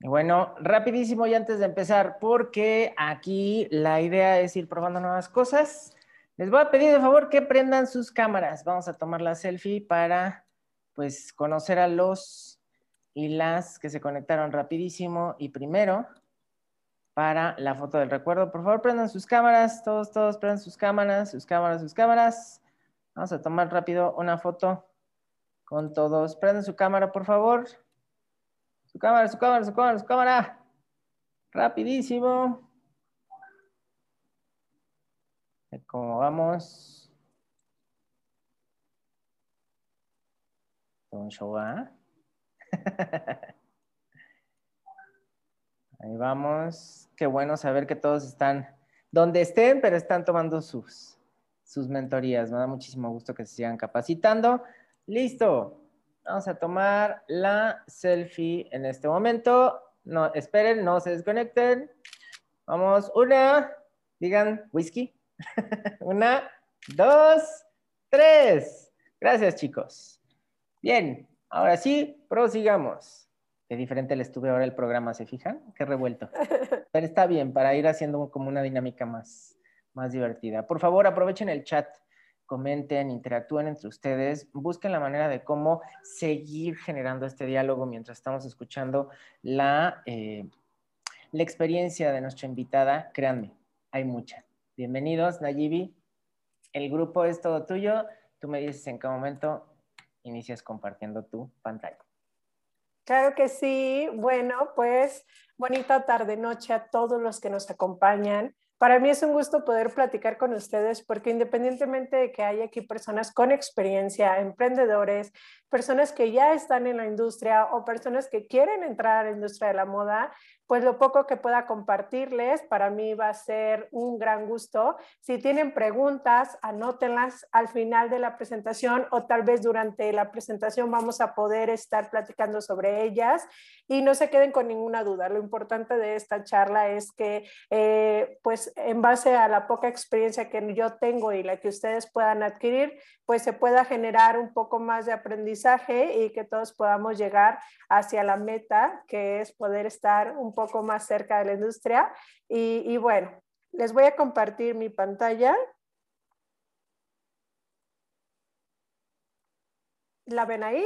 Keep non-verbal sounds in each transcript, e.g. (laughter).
Bueno, rapidísimo y antes de empezar, porque aquí la idea es ir probando nuevas cosas. Les voy a pedir de favor que prendan sus cámaras. Vamos a tomar la selfie para pues conocer a los y las que se conectaron rapidísimo. Y primero, para la foto del recuerdo, por favor prendan sus cámaras, todos, todos prendan sus cámaras, sus cámaras, sus cámaras. Vamos a tomar rápido una foto con todos. Prendan su cámara, por favor. Su cámara, su cámara, su cámara, su cámara. Rapidísimo. ¿Cómo vamos? Un show, ¿ah? (laughs) Ahí vamos. Qué bueno saber que todos están donde estén, pero están tomando sus, sus mentorías. Me da muchísimo gusto que se sigan capacitando. Listo. Vamos a tomar la selfie en este momento. No, esperen, no se desconecten. Vamos, una, digan whisky. (laughs) una, dos, tres. Gracias, chicos. Bien, ahora sí, prosigamos. Qué diferente le estuve ahora el programa, ¿se fijan? Qué revuelto. (laughs) Pero está bien para ir haciendo como una dinámica más, más divertida. Por favor, aprovechen el chat comenten, interactúen entre ustedes, busquen la manera de cómo seguir generando este diálogo mientras estamos escuchando la, eh, la experiencia de nuestra invitada. Créanme, hay mucha. Bienvenidos, Nayibi. El grupo es todo tuyo. Tú me dices en qué momento inicias compartiendo tu pantalla. Claro que sí. Bueno, pues bonita tarde, noche a todos los que nos acompañan. Para mí es un gusto poder platicar con ustedes porque independientemente de que haya aquí personas con experiencia, emprendedores, personas que ya están en la industria o personas que quieren entrar a la industria de la moda, pues lo poco que pueda compartirles para mí va a ser un gran gusto. Si tienen preguntas, anótenlas al final de la presentación o tal vez durante la presentación vamos a poder estar platicando sobre ellas y no se queden con ninguna duda. Lo importante de esta charla es que, eh, pues en base a la poca experiencia que yo tengo y la que ustedes puedan adquirir, pues se pueda generar un poco más de aprendizaje y que todos podamos llegar hacia la meta, que es poder estar un poco más cerca de la industria. Y, bueno, les voy a compartir mi pantalla. ¿La ven ahí?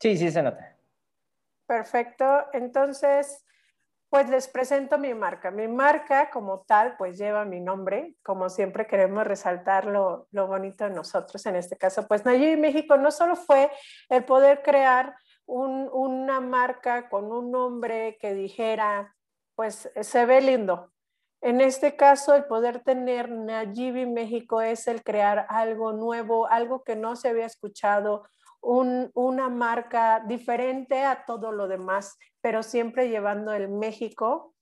Sí, sí se nota. Perfecto. Entonces, pues les presento mi marca. Mi marca como tal, pues lleva mi nombre. Como siempre queremos resaltar lo, bonito de nosotros. En este caso, pues Nayib México no solo fue el poder crear una marca con un nombre que dijera, pues se ve lindo. En este caso, el poder tener Nayibi México es el crear algo nuevo, algo que no se había escuchado, una marca diferente a todo lo demás, pero siempre llevando el México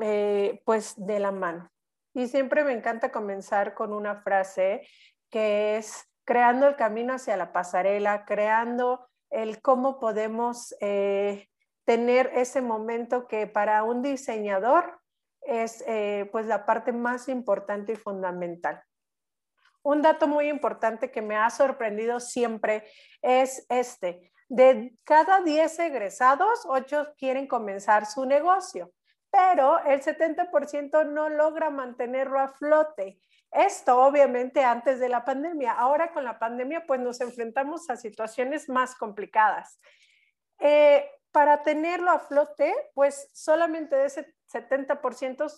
eh, pues de la mano. Y siempre me encanta comenzar con una frase que es creando el camino hacia la pasarela, creando el cómo podemos eh, tener ese momento que para un diseñador es eh, pues la parte más importante y fundamental. Un dato muy importante que me ha sorprendido siempre es este. De cada 10 egresados, 8 quieren comenzar su negocio, pero el 70% no logra mantenerlo a flote. Esto obviamente antes de la pandemia. Ahora con la pandemia pues nos enfrentamos a situaciones más complicadas. Eh, para tenerlo a flote, pues solamente de ese 70%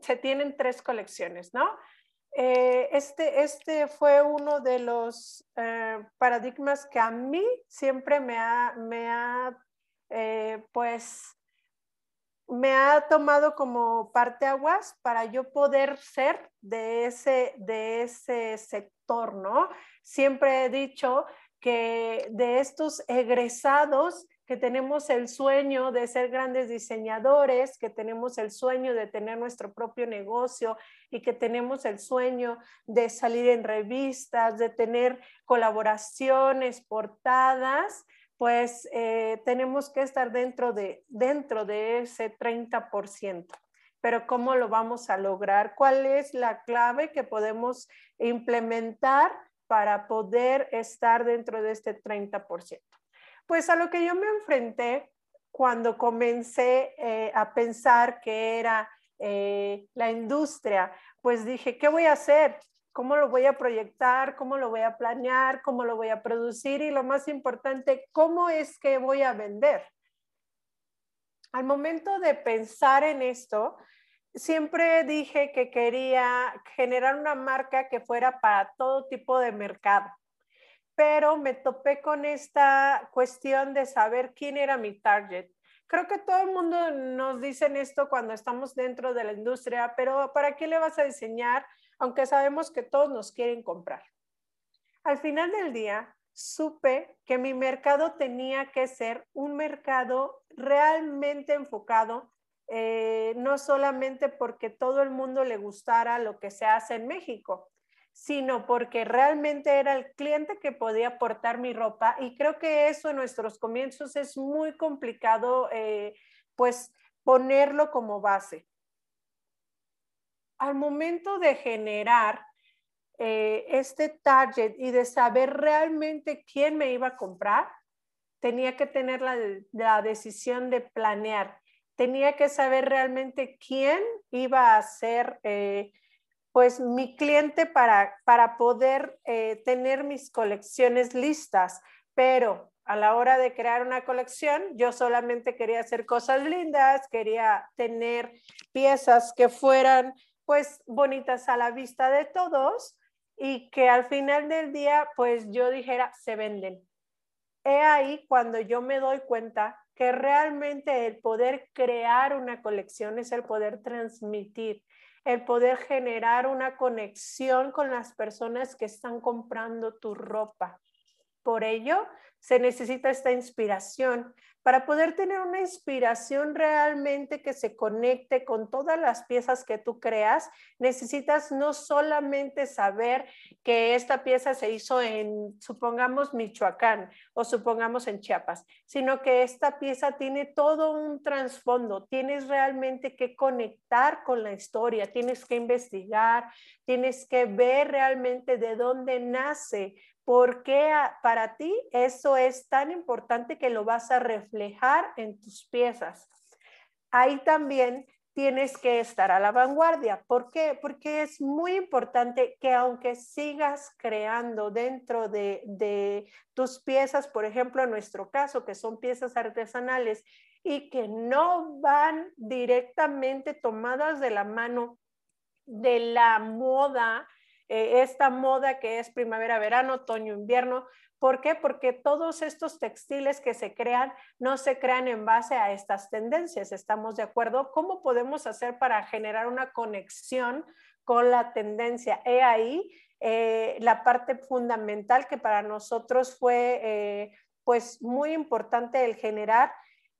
se tienen tres colecciones, ¿no? Eh, este, este fue uno de los eh, paradigmas que a mí siempre me ha, me ha pues, me ha tomado como parteaguas para yo poder ser de ese, de ese sector, ¿no? Siempre he dicho que de estos egresados que tenemos el sueño de ser grandes diseñadores, que tenemos el sueño de tener nuestro propio negocio y que tenemos el sueño de salir en revistas, de tener colaboraciones, portadas, pues eh, tenemos que estar dentro de, dentro de ese 30%. Pero ¿cómo lo vamos a lograr? ¿Cuál es la clave que podemos implementar para poder estar dentro de este 30%? Pues a lo que yo me enfrenté cuando comencé eh, a pensar que era eh, la industria, pues dije, ¿qué voy a hacer? ¿Cómo lo voy a proyectar? ¿Cómo lo voy a planear? ¿Cómo lo voy a producir? Y lo más importante, ¿cómo es que voy a vender? Al momento de pensar en esto, siempre dije que quería generar una marca que fuera para todo tipo de mercado pero me topé con esta cuestión de saber quién era mi target. Creo que todo el mundo nos dicen esto cuando estamos dentro de la industria, pero ¿para qué le vas a diseñar? Aunque sabemos que todos nos quieren comprar. Al final del día, supe que mi mercado tenía que ser un mercado realmente enfocado, eh, no solamente porque todo el mundo le gustara lo que se hace en México, sino porque realmente era el cliente que podía portar mi ropa y creo que eso en nuestros comienzos es muy complicado, eh, pues ponerlo como base. Al momento de generar eh, este target y de saber realmente quién me iba a comprar, tenía que tener la, decisión de planear, tenía que saber realmente quién iba a ser... Eh, pues mi cliente para, para poder eh, tener mis colecciones listas, pero a la hora de crear una colección, yo solamente quería hacer cosas lindas, quería tener piezas que fueran pues bonitas a la vista de todos y que al final del día pues yo dijera, se venden. He ahí cuando yo me doy cuenta que realmente el poder crear una colección es el poder transmitir, el poder generar una conexión con las personas que están comprando tu ropa. Por ello, se necesita esta inspiración. Para poder tener una inspiración realmente que se conecte con todas las piezas que tú creas, necesitas no solamente saber que esta pieza se hizo en, supongamos, Michoacán o supongamos en Chiapas, sino que esta pieza tiene todo un trasfondo. Tienes realmente que conectar con la historia, tienes que investigar, tienes que ver realmente de dónde nace ¿Por qué para ti eso es tan importante que lo vas a reflejar en tus piezas? Ahí también tienes que estar a la vanguardia. ¿Por qué? Porque es muy importante que aunque sigas creando dentro de, de, tus piezas, por ejemplo, en nuestro caso, que son piezas artesanales y que no van directamente tomadas de la mano de la moda, eh, esta moda que es primavera, verano, otoño, invierno. ¿Por qué? Porque todos estos textiles que se crean no se crean en base a estas tendencias. ¿Estamos de acuerdo? ¿Cómo podemos hacer para generar una conexión con la tendencia? He ahí eh, la parte fundamental que para nosotros fue eh, pues muy importante el generar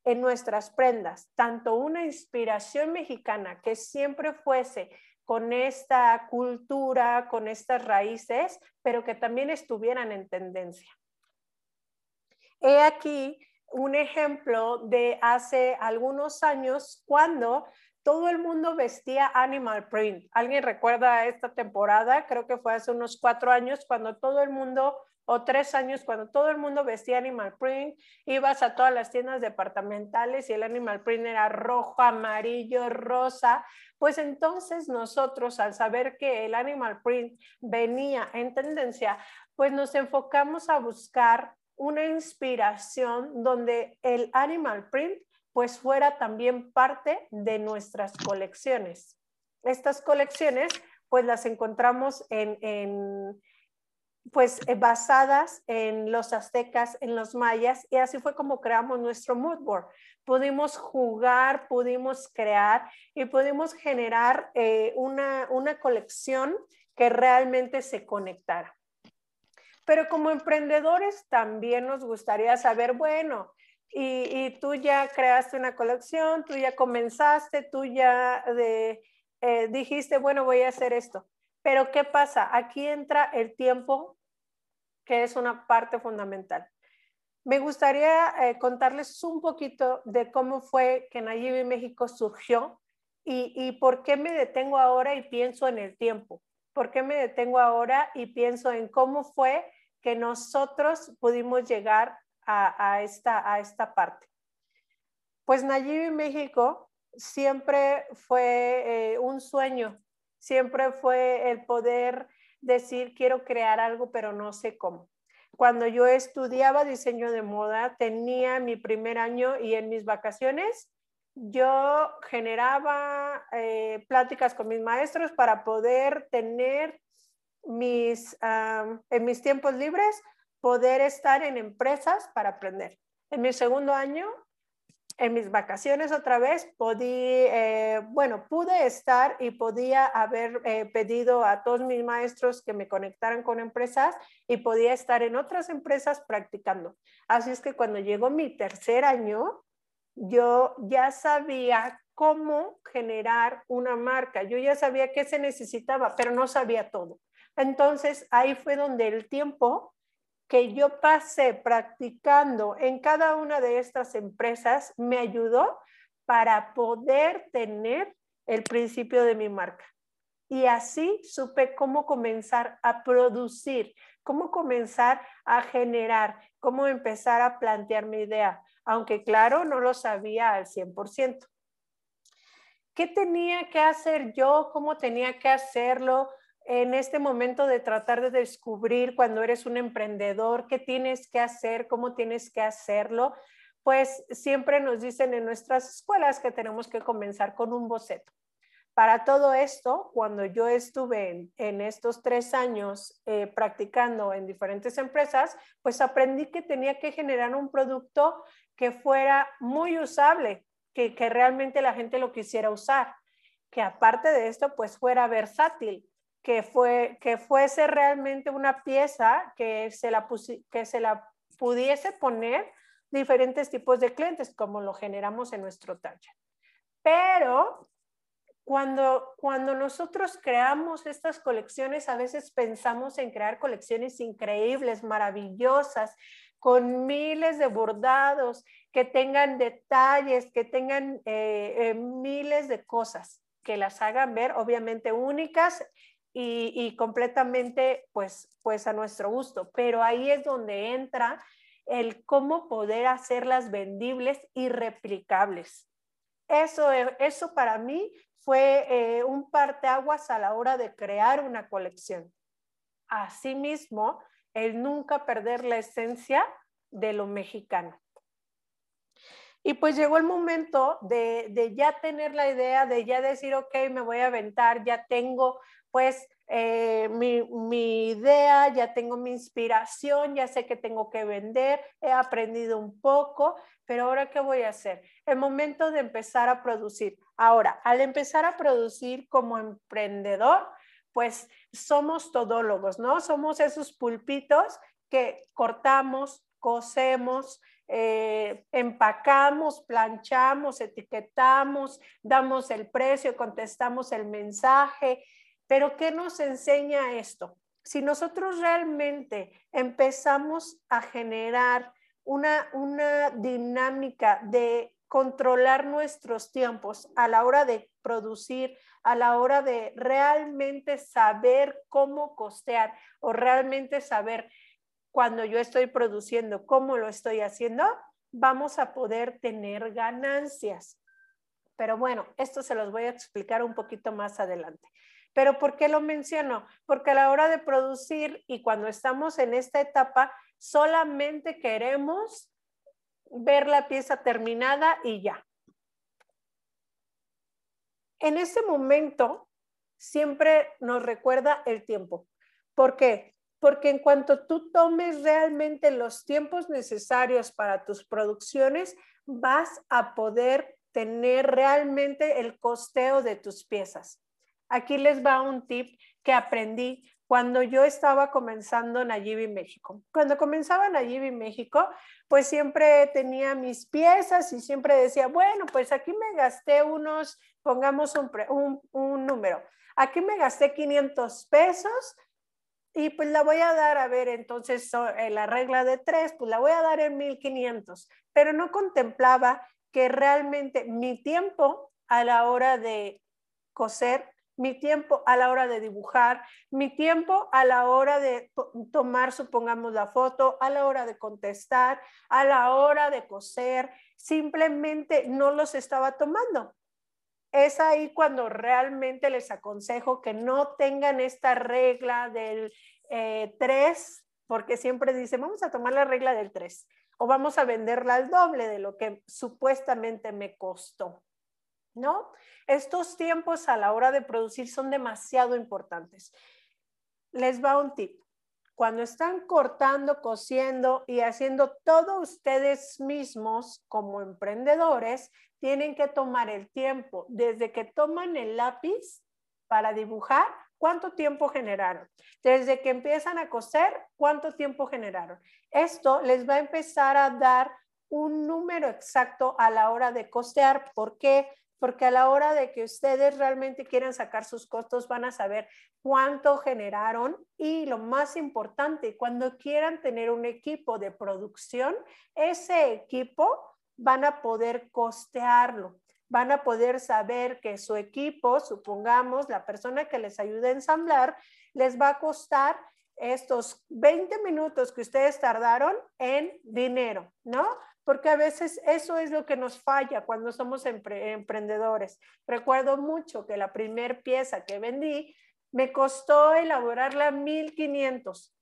en nuestras prendas, tanto una inspiración mexicana que siempre fuese con esta cultura, con estas raíces, pero que también estuvieran en tendencia. He aquí un ejemplo de hace algunos años cuando todo el mundo vestía animal print. ¿Alguien recuerda esta temporada? Creo que fue hace unos cuatro años cuando todo el mundo o tres años cuando todo el mundo vestía animal print, ibas a todas las tiendas departamentales y el animal print era rojo, amarillo, rosa, pues entonces nosotros al saber que el animal print venía en tendencia, pues nos enfocamos a buscar una inspiración donde el animal print pues fuera también parte de nuestras colecciones. Estas colecciones pues las encontramos en, en pues eh, basadas en los aztecas, en los mayas, y así fue como creamos nuestro mood board. Pudimos jugar, pudimos crear y pudimos generar eh, una, una colección que realmente se conectara. Pero como emprendedores también nos gustaría saber, bueno, y, tú ya creaste una colección, tú ya comenzaste, tú ya eh, dijiste, bueno, voy a hacer esto. Pero ¿qué pasa? Aquí entra el tiempo, que es una parte fundamental. Me gustaría eh, contarles un poquito de cómo fue que Nayib México surgió y, y por qué me detengo ahora y pienso en el tiempo. ¿Por qué me detengo ahora y pienso en cómo fue que nosotros pudimos llegar a, esta, a esta parte. Pues Nayib México siempre fue eh, un sueño, siempre fue el poder decir quiero crear algo, pero no sé cómo. Cuando yo estudiaba diseño de moda, tenía mi primer año y en mis vacaciones yo generaba eh, pláticas con mis maestros para poder tener mis, en mis tiempos libres, poder estar en empresas para aprender. En mi segundo año, en mis vacaciones otra vez, podí, eh, bueno, pude estar y podía haber eh, pedido a todos mis maestros que me conectaran con empresas y podía estar en otras empresas practicando. Así es que cuando llegó mi tercer año, yo ya sabía cómo generar una marca, yo ya sabía qué se necesitaba, pero no sabía todo. Entonces ahí fue donde el tiempo que yo pasé practicando en cada una de estas empresas me ayudó para poder tener el principio de mi marca. Y así supe cómo comenzar a producir, cómo comenzar a generar, cómo empezar a plantear mi idea, aunque claro, no lo sabía al 100%. ¿Qué tenía que hacer yo? ¿Cómo tenía que hacerlo? En este momento de tratar de descubrir cuando eres un emprendedor, qué tienes que hacer, cómo tienes que hacerlo, pues siempre nos dicen en nuestras escuelas que tenemos que comenzar con un boceto. Para todo esto, cuando yo estuve en, estos tres años eh, practicando en diferentes empresas, pues aprendí que tenía que generar un producto que fuera muy usable, que, realmente la gente lo quisiera usar, que aparte de esto, pues fuera versátil, que, fue, que fuese realmente una pieza que se, la que se la pudiese poner diferentes tipos de clientes, como lo generamos en nuestro taller. Pero cuando, cuando nosotros creamos estas colecciones, a veces pensamos en crear colecciones increíbles, maravillosas, con miles de bordados, que tengan detalles, que tengan eh, eh, miles de cosas, que las hagan ver obviamente únicas y, y, completamente pues, pues a nuestro gusto. Pero ahí es donde entra el cómo poder hacerlas vendibles y replicables. Eso, eso para mí fue eh, un parteaguas a la hora de crear una colección. Asimismo, el nunca perder la esencia de lo mexicano. Y pues llegó el momento de, de, ya tener la idea, de ya decir, ok, me voy a aventar, ya tengo pues eh, mi, idea, ya tengo mi inspiración, ya sé que tengo que vender, he aprendido un poco, pero ahora ¿qué voy a hacer? El momento de empezar a producir. Ahora, al empezar a producir como emprendedor, pues somos todólogos, ¿no? Somos esos pulpitos que cortamos, cosemos, eh, empacamos, planchamos, etiquetamos, damos el precio, contestamos el mensaje. Pero ¿qué nos enseña esto? Si nosotros realmente empezamos a generar una, una dinámica de controlar nuestros tiempos a la hora de producir, a la hora de realmente saber cómo costear o realmente saber cuando yo estoy produciendo, cómo lo estoy haciendo, vamos a poder tener ganancias. Pero bueno, esto se los voy a explicar un poquito más adelante. Pero ¿por qué lo menciono? Porque a la hora de producir y cuando estamos en esta etapa, solamente queremos ver la pieza terminada y ya. En ese momento siempre nos recuerda el tiempo. ¿Por qué? Porque en cuanto tú tomes realmente los tiempos necesarios para tus producciones, vas a poder tener realmente el costeo de tus piezas. Aquí les va un tip que aprendí cuando yo estaba comenzando en Ayibi México. Cuando comenzaba en Ayibi México, pues siempre tenía mis piezas y siempre decía, bueno, pues aquí me gasté unos, pongamos un, número, aquí me gasté 500 pesos y pues la voy a dar, a ver, entonces en la regla de tres, pues la voy a dar en 1500, pero no contemplaba que realmente mi tiempo a la hora de coser mi tiempo a la hora de dibujar, mi tiempo a la hora de tomar, supongamos, la foto, a la hora de contestar, a la hora de coser, simplemente no los estaba tomando. Es ahí cuando realmente les aconsejo que no tengan esta regla del 3, eh, porque siempre dicen, vamos a tomar la regla del 3 o vamos a venderla al doble de lo que supuestamente me costó. ¿No? Estos tiempos a la hora de producir son demasiado importantes. Les va un tip. Cuando están cortando, cosiendo y haciendo todo ustedes mismos como emprendedores, tienen que tomar el tiempo desde que toman el lápiz para dibujar, ¿cuánto tiempo generaron? Desde que empiezan a coser, ¿cuánto tiempo generaron? Esto les va a empezar a dar un número exacto a la hora de costear. ¿Por qué? Porque a la hora de que ustedes realmente quieran sacar sus costos van a saber cuánto generaron y lo más importante, cuando quieran tener un equipo de producción, ese equipo van a poder costearlo, van a poder saber que su equipo, supongamos, la persona que les ayude a ensamblar, les va a costar estos 20 minutos que ustedes tardaron en dinero, ¿no? Porque a veces eso es lo que nos falla cuando somos emprendedores. Recuerdo mucho que la primera pieza que vendí me costó elaborarla 1500.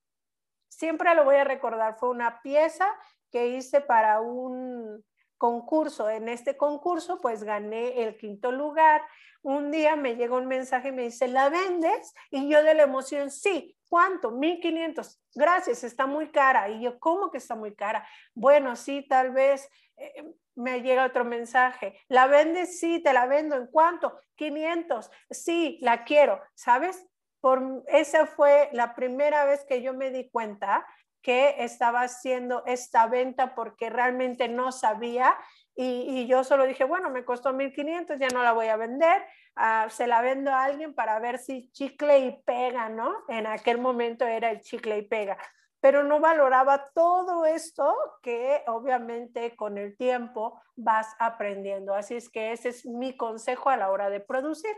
Siempre lo voy a recordar, fue una pieza que hice para un concurso. En este concurso pues gané el quinto lugar. Un día me llegó un mensaje y me dice, ¿la vendes? Y yo de la emoción, sí, ¿Cuánto? 1500. Gracias, está muy cara. Y yo, ¿cómo que está muy cara? Bueno, sí, tal vez eh, me llega otro mensaje. ¿La vendes? Sí, te la vendo. ¿En cuánto? 500. Sí, la quiero. ¿Sabes? Por, esa fue la primera vez que yo me di cuenta que estaba haciendo esta venta porque realmente no sabía y, yo solo dije, bueno, me costó 1500, ya no la voy a vender, ah, se la vendo a alguien para ver si chicle y pega, ¿no? En aquel momento era el chicle y pega, pero no valoraba todo esto que obviamente con el tiempo vas aprendiendo. Así es que ese es mi consejo a la hora de producir.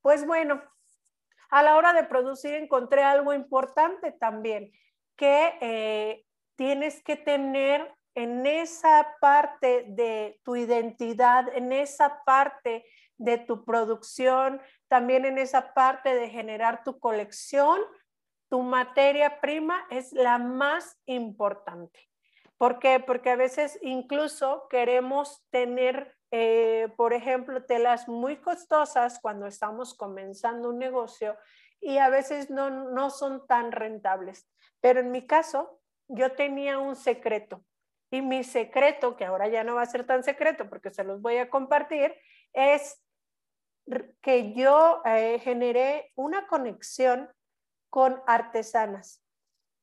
Pues bueno, a la hora de producir encontré algo importante también, que eh, tienes que tener en esa parte de tu identidad, en esa parte de tu producción, también en esa parte de generar tu colección, tu materia prima es la más importante. ¿Por qué? Porque a veces incluso queremos tener, eh, por ejemplo, telas muy costosas cuando estamos comenzando un negocio y a veces no, no son tan rentables. Pero en mi caso, yo tenía un secreto y mi secreto, que ahora ya no va a ser tan secreto porque se los voy a compartir, es que yo eh, generé una conexión con artesanas.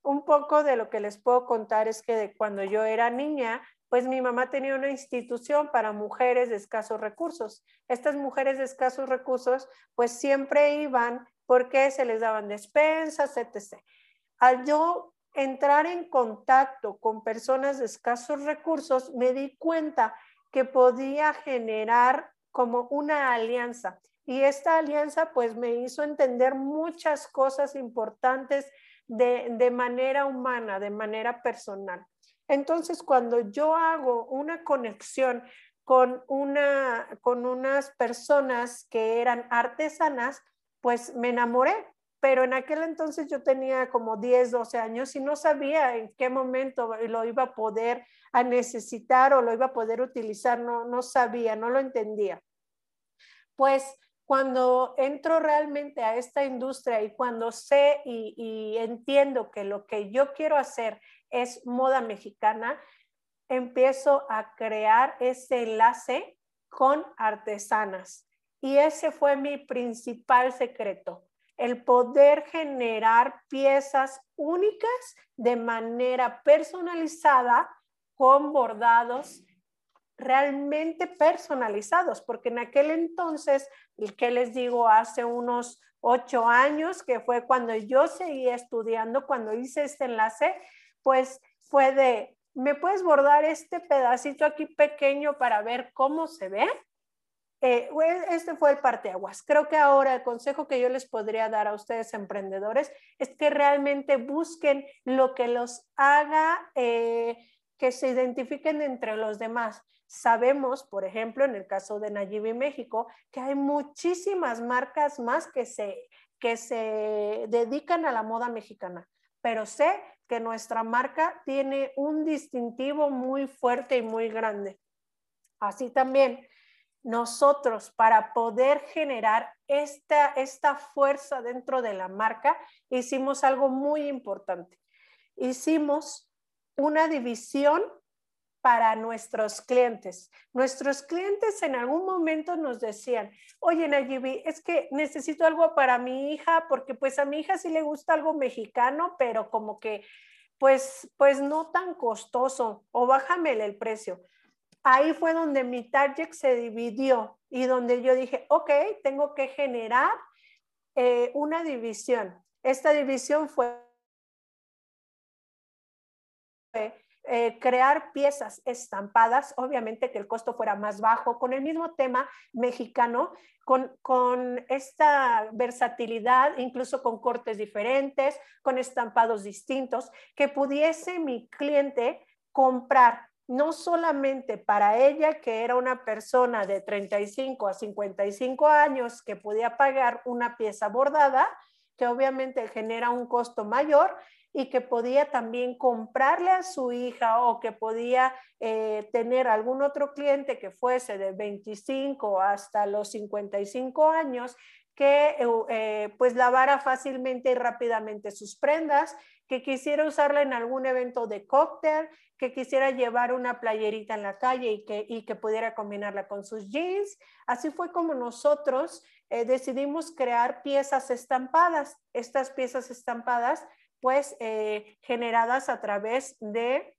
Un poco de lo que les puedo contar es que cuando yo era niña, pues mi mamá tenía una institución para mujeres de escasos recursos. Estas mujeres de escasos recursos, pues siempre iban porque se les daban despensas, etc. Al yo entrar en contacto con personas de escasos recursos, me di cuenta que podía generar como una alianza. Y esta alianza pues me hizo entender muchas cosas importantes de, de manera humana, de manera personal. Entonces, cuando yo hago una conexión con, una, con unas personas que eran artesanas, pues me enamoré pero en aquel entonces yo tenía como 10, 12 años y no sabía en qué momento lo iba a poder a necesitar o lo iba a poder utilizar, no, no sabía, no lo entendía. Pues cuando entro realmente a esta industria y cuando sé y, y entiendo que lo que yo quiero hacer es moda mexicana, empiezo a crear ese enlace con artesanas. Y ese fue mi principal secreto el poder generar piezas únicas de manera personalizada con bordados realmente personalizados, porque en aquel entonces, el que les digo, hace unos ocho años, que fue cuando yo seguía estudiando, cuando hice este enlace, pues fue de, ¿me puedes bordar este pedacito aquí pequeño para ver cómo se ve? Eh, este fue el parteaguas. Creo que ahora el consejo que yo les podría dar a ustedes emprendedores es que realmente busquen lo que los haga eh, que se identifiquen entre los demás. Sabemos, por ejemplo, en el caso de Nayibi México, que hay muchísimas marcas más que se, que se dedican a la moda mexicana, pero sé que nuestra marca tiene un distintivo muy fuerte y muy grande. Así también, nosotros para poder generar esta, esta fuerza dentro de la marca, hicimos algo muy importante. Hicimos una división para nuestros clientes. Nuestros clientes en algún momento nos decían, oye Nayibi, es que necesito algo para mi hija porque pues a mi hija sí le gusta algo mexicano, pero como que pues, pues no tan costoso o bájame el precio. Ahí fue donde mi target se dividió y donde yo dije, ok, tengo que generar eh, una división. Esta división fue eh, crear piezas estampadas, obviamente que el costo fuera más bajo, con el mismo tema mexicano, con, con esta versatilidad, incluso con cortes diferentes, con estampados distintos, que pudiese mi cliente comprar no solamente para ella, que era una persona de 35 a 55 años que podía pagar una pieza bordada, que obviamente genera un costo mayor, y que podía también comprarle a su hija o que podía eh, tener algún otro cliente que fuese de 25 hasta los 55 años que eh, eh, pues lavara fácilmente y rápidamente sus prendas, que quisiera usarla en algún evento de cóctel, que quisiera llevar una playerita en la calle y que, y que pudiera combinarla con sus jeans. Así fue como nosotros decidimos crear piezas estampadas. Estas piezas estampadas pues eh, generadas a través de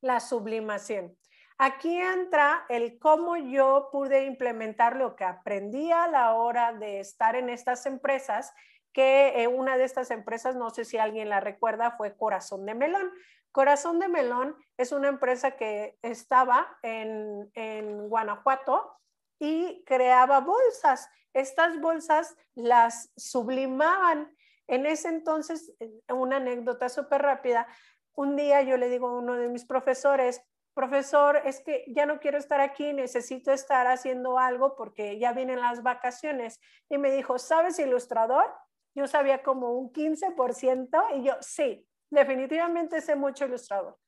la sublimación. Aquí entra el cómo yo pude implementar lo que aprendí a la hora de estar en estas empresas, que eh, una de estas empresas, no sé si alguien la recuerda, fue Corazón de Melón. Corazón de Melón es una empresa que estaba en, en Guanajuato y creaba bolsas. Estas bolsas las sublimaban en ese entonces, eh, una anécdota súper rápida, un día yo le digo a uno de mis profesores, profesor, es que ya no quiero estar aquí, necesito estar haciendo algo porque ya vienen las vacaciones. Y me dijo, ¿sabes ilustrador? Yo sabía como un 15% y yo, sí, definitivamente sé mucho ilustrador.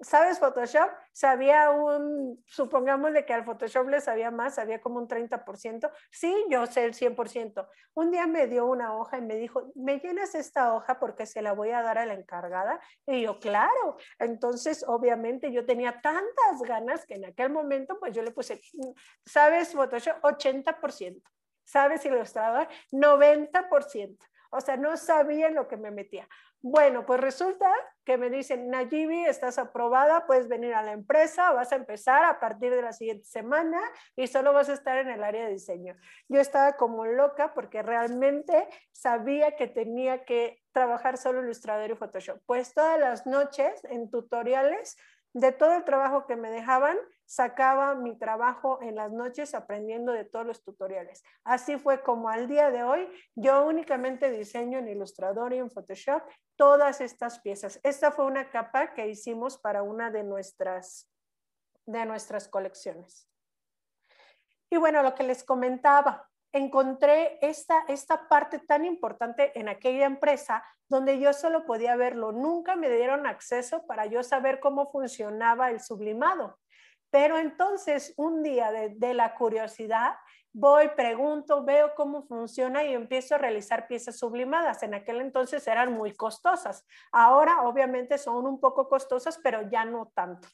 ¿Sabes Photoshop? Sabía un, supongámosle que al Photoshop le sabía más, sabía como un 30%. Sí, yo sé el 100%. Un día me dio una hoja y me dijo, ¿me llenas esta hoja porque se la voy a dar a la encargada? Y yo, claro. Entonces, obviamente yo tenía tantas ganas que en aquel momento, pues yo le puse, ¿sabes Photoshop? 80%. ¿Sabes ilustrador? 90%. O sea, no sabía lo que me metía. Bueno, pues resulta que me dicen, Nayibi, estás aprobada, puedes venir a la empresa, vas a empezar a partir de la siguiente semana y solo vas a estar en el área de diseño. Yo estaba como loca porque realmente sabía que tenía que trabajar solo Illustrator y Photoshop. Pues todas las noches en tutoriales de todo el trabajo que me dejaban, sacaba mi trabajo en las noches aprendiendo de todos los tutoriales. Así fue como al día de hoy yo únicamente diseño en Illustrator y en Photoshop todas estas piezas. Esta fue una capa que hicimos para una de nuestras, de nuestras colecciones. Y bueno, lo que les comentaba, encontré esta, esta parte tan importante en aquella empresa donde yo solo podía verlo. Nunca me dieron acceso para yo saber cómo funcionaba el sublimado. Pero entonces un día de, de la curiosidad, voy, pregunto, veo cómo funciona y empiezo a realizar piezas sublimadas. En aquel entonces eran muy costosas. Ahora obviamente son un poco costosas, pero ya no tanto.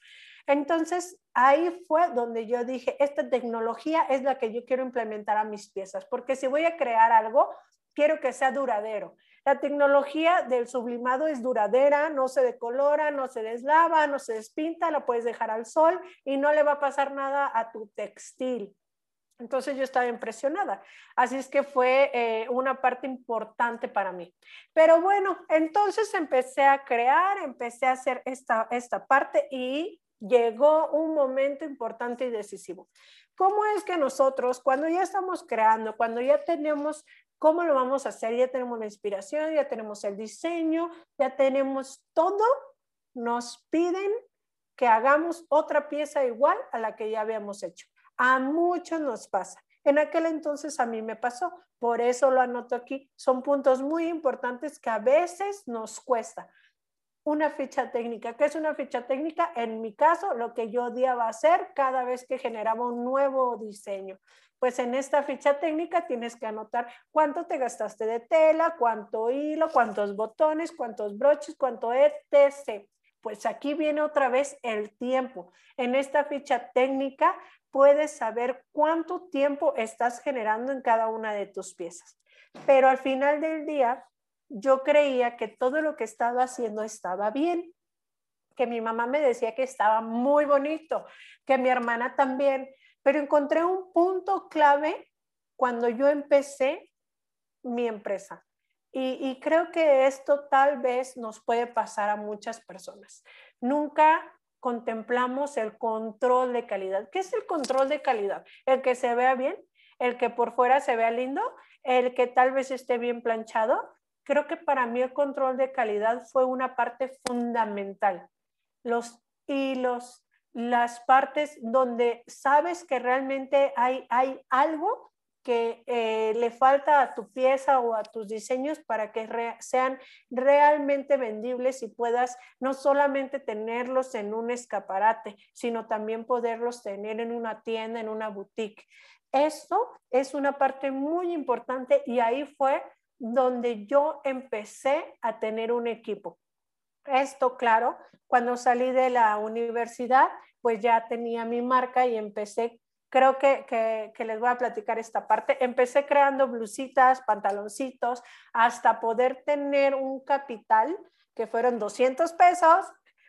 Entonces, ahí fue donde yo dije, esta tecnología es la que yo quiero implementar a mis piezas, porque si voy a crear algo, quiero que sea duradero. La tecnología del sublimado es duradera, no se decolora, no se deslava, no se despinta, la puedes dejar al sol y no le va a pasar nada a tu textil. Entonces yo estaba impresionada. Así es que fue eh, una parte importante para mí. Pero bueno, entonces empecé a crear, empecé a hacer esta, esta parte y llegó un momento importante y decisivo. ¿Cómo es que nosotros, cuando ya estamos creando, cuando ya tenemos cómo lo vamos a hacer, ya tenemos la inspiración, ya tenemos el diseño, ya tenemos todo, nos piden que hagamos otra pieza igual a la que ya habíamos hecho. A muchos nos pasa. En aquel entonces a mí me pasó, por eso lo anoto aquí. Son puntos muy importantes que a veces nos cuesta. Una ficha técnica. ¿Qué es una ficha técnica? En mi caso, lo que yo odiaba hacer cada vez que generaba un nuevo diseño. Pues en esta ficha técnica tienes que anotar cuánto te gastaste de tela, cuánto hilo, cuántos botones, cuántos broches, cuánto etc. Pues aquí viene otra vez el tiempo. En esta ficha técnica puedes saber cuánto tiempo estás generando en cada una de tus piezas. Pero al final del día, yo creía que todo lo que estaba haciendo estaba bien, que mi mamá me decía que estaba muy bonito, que mi hermana también, pero encontré un punto clave cuando yo empecé mi empresa. Y, creo que esto tal vez nos puede pasar a muchas personas. Nunca contemplamos el control de calidad. ¿Qué es el control de calidad? El que se vea bien, el que por fuera se vea lindo, el que tal vez esté bien planchado. Creo que para mí el control de calidad fue una parte fundamental. Los hilos, las partes donde sabes que realmente hay, hay algo que eh, le falta a tu pieza o a tus diseños para que sean realmente vendibles y puedas no solamente tenerlos en un escaparate, sino también poderlos tener en una tienda, en una boutique. Esto es una parte muy importante y ahí fue donde yo empecé a tener un equipo. Esto, claro, cuando salí de la universidad, pues ya tenía mi marca y empecé creo que, les voy a platicar esta parte. Empecé creando blusitas, pantaloncitos, hasta poder tener un capital que fueron 200 pesos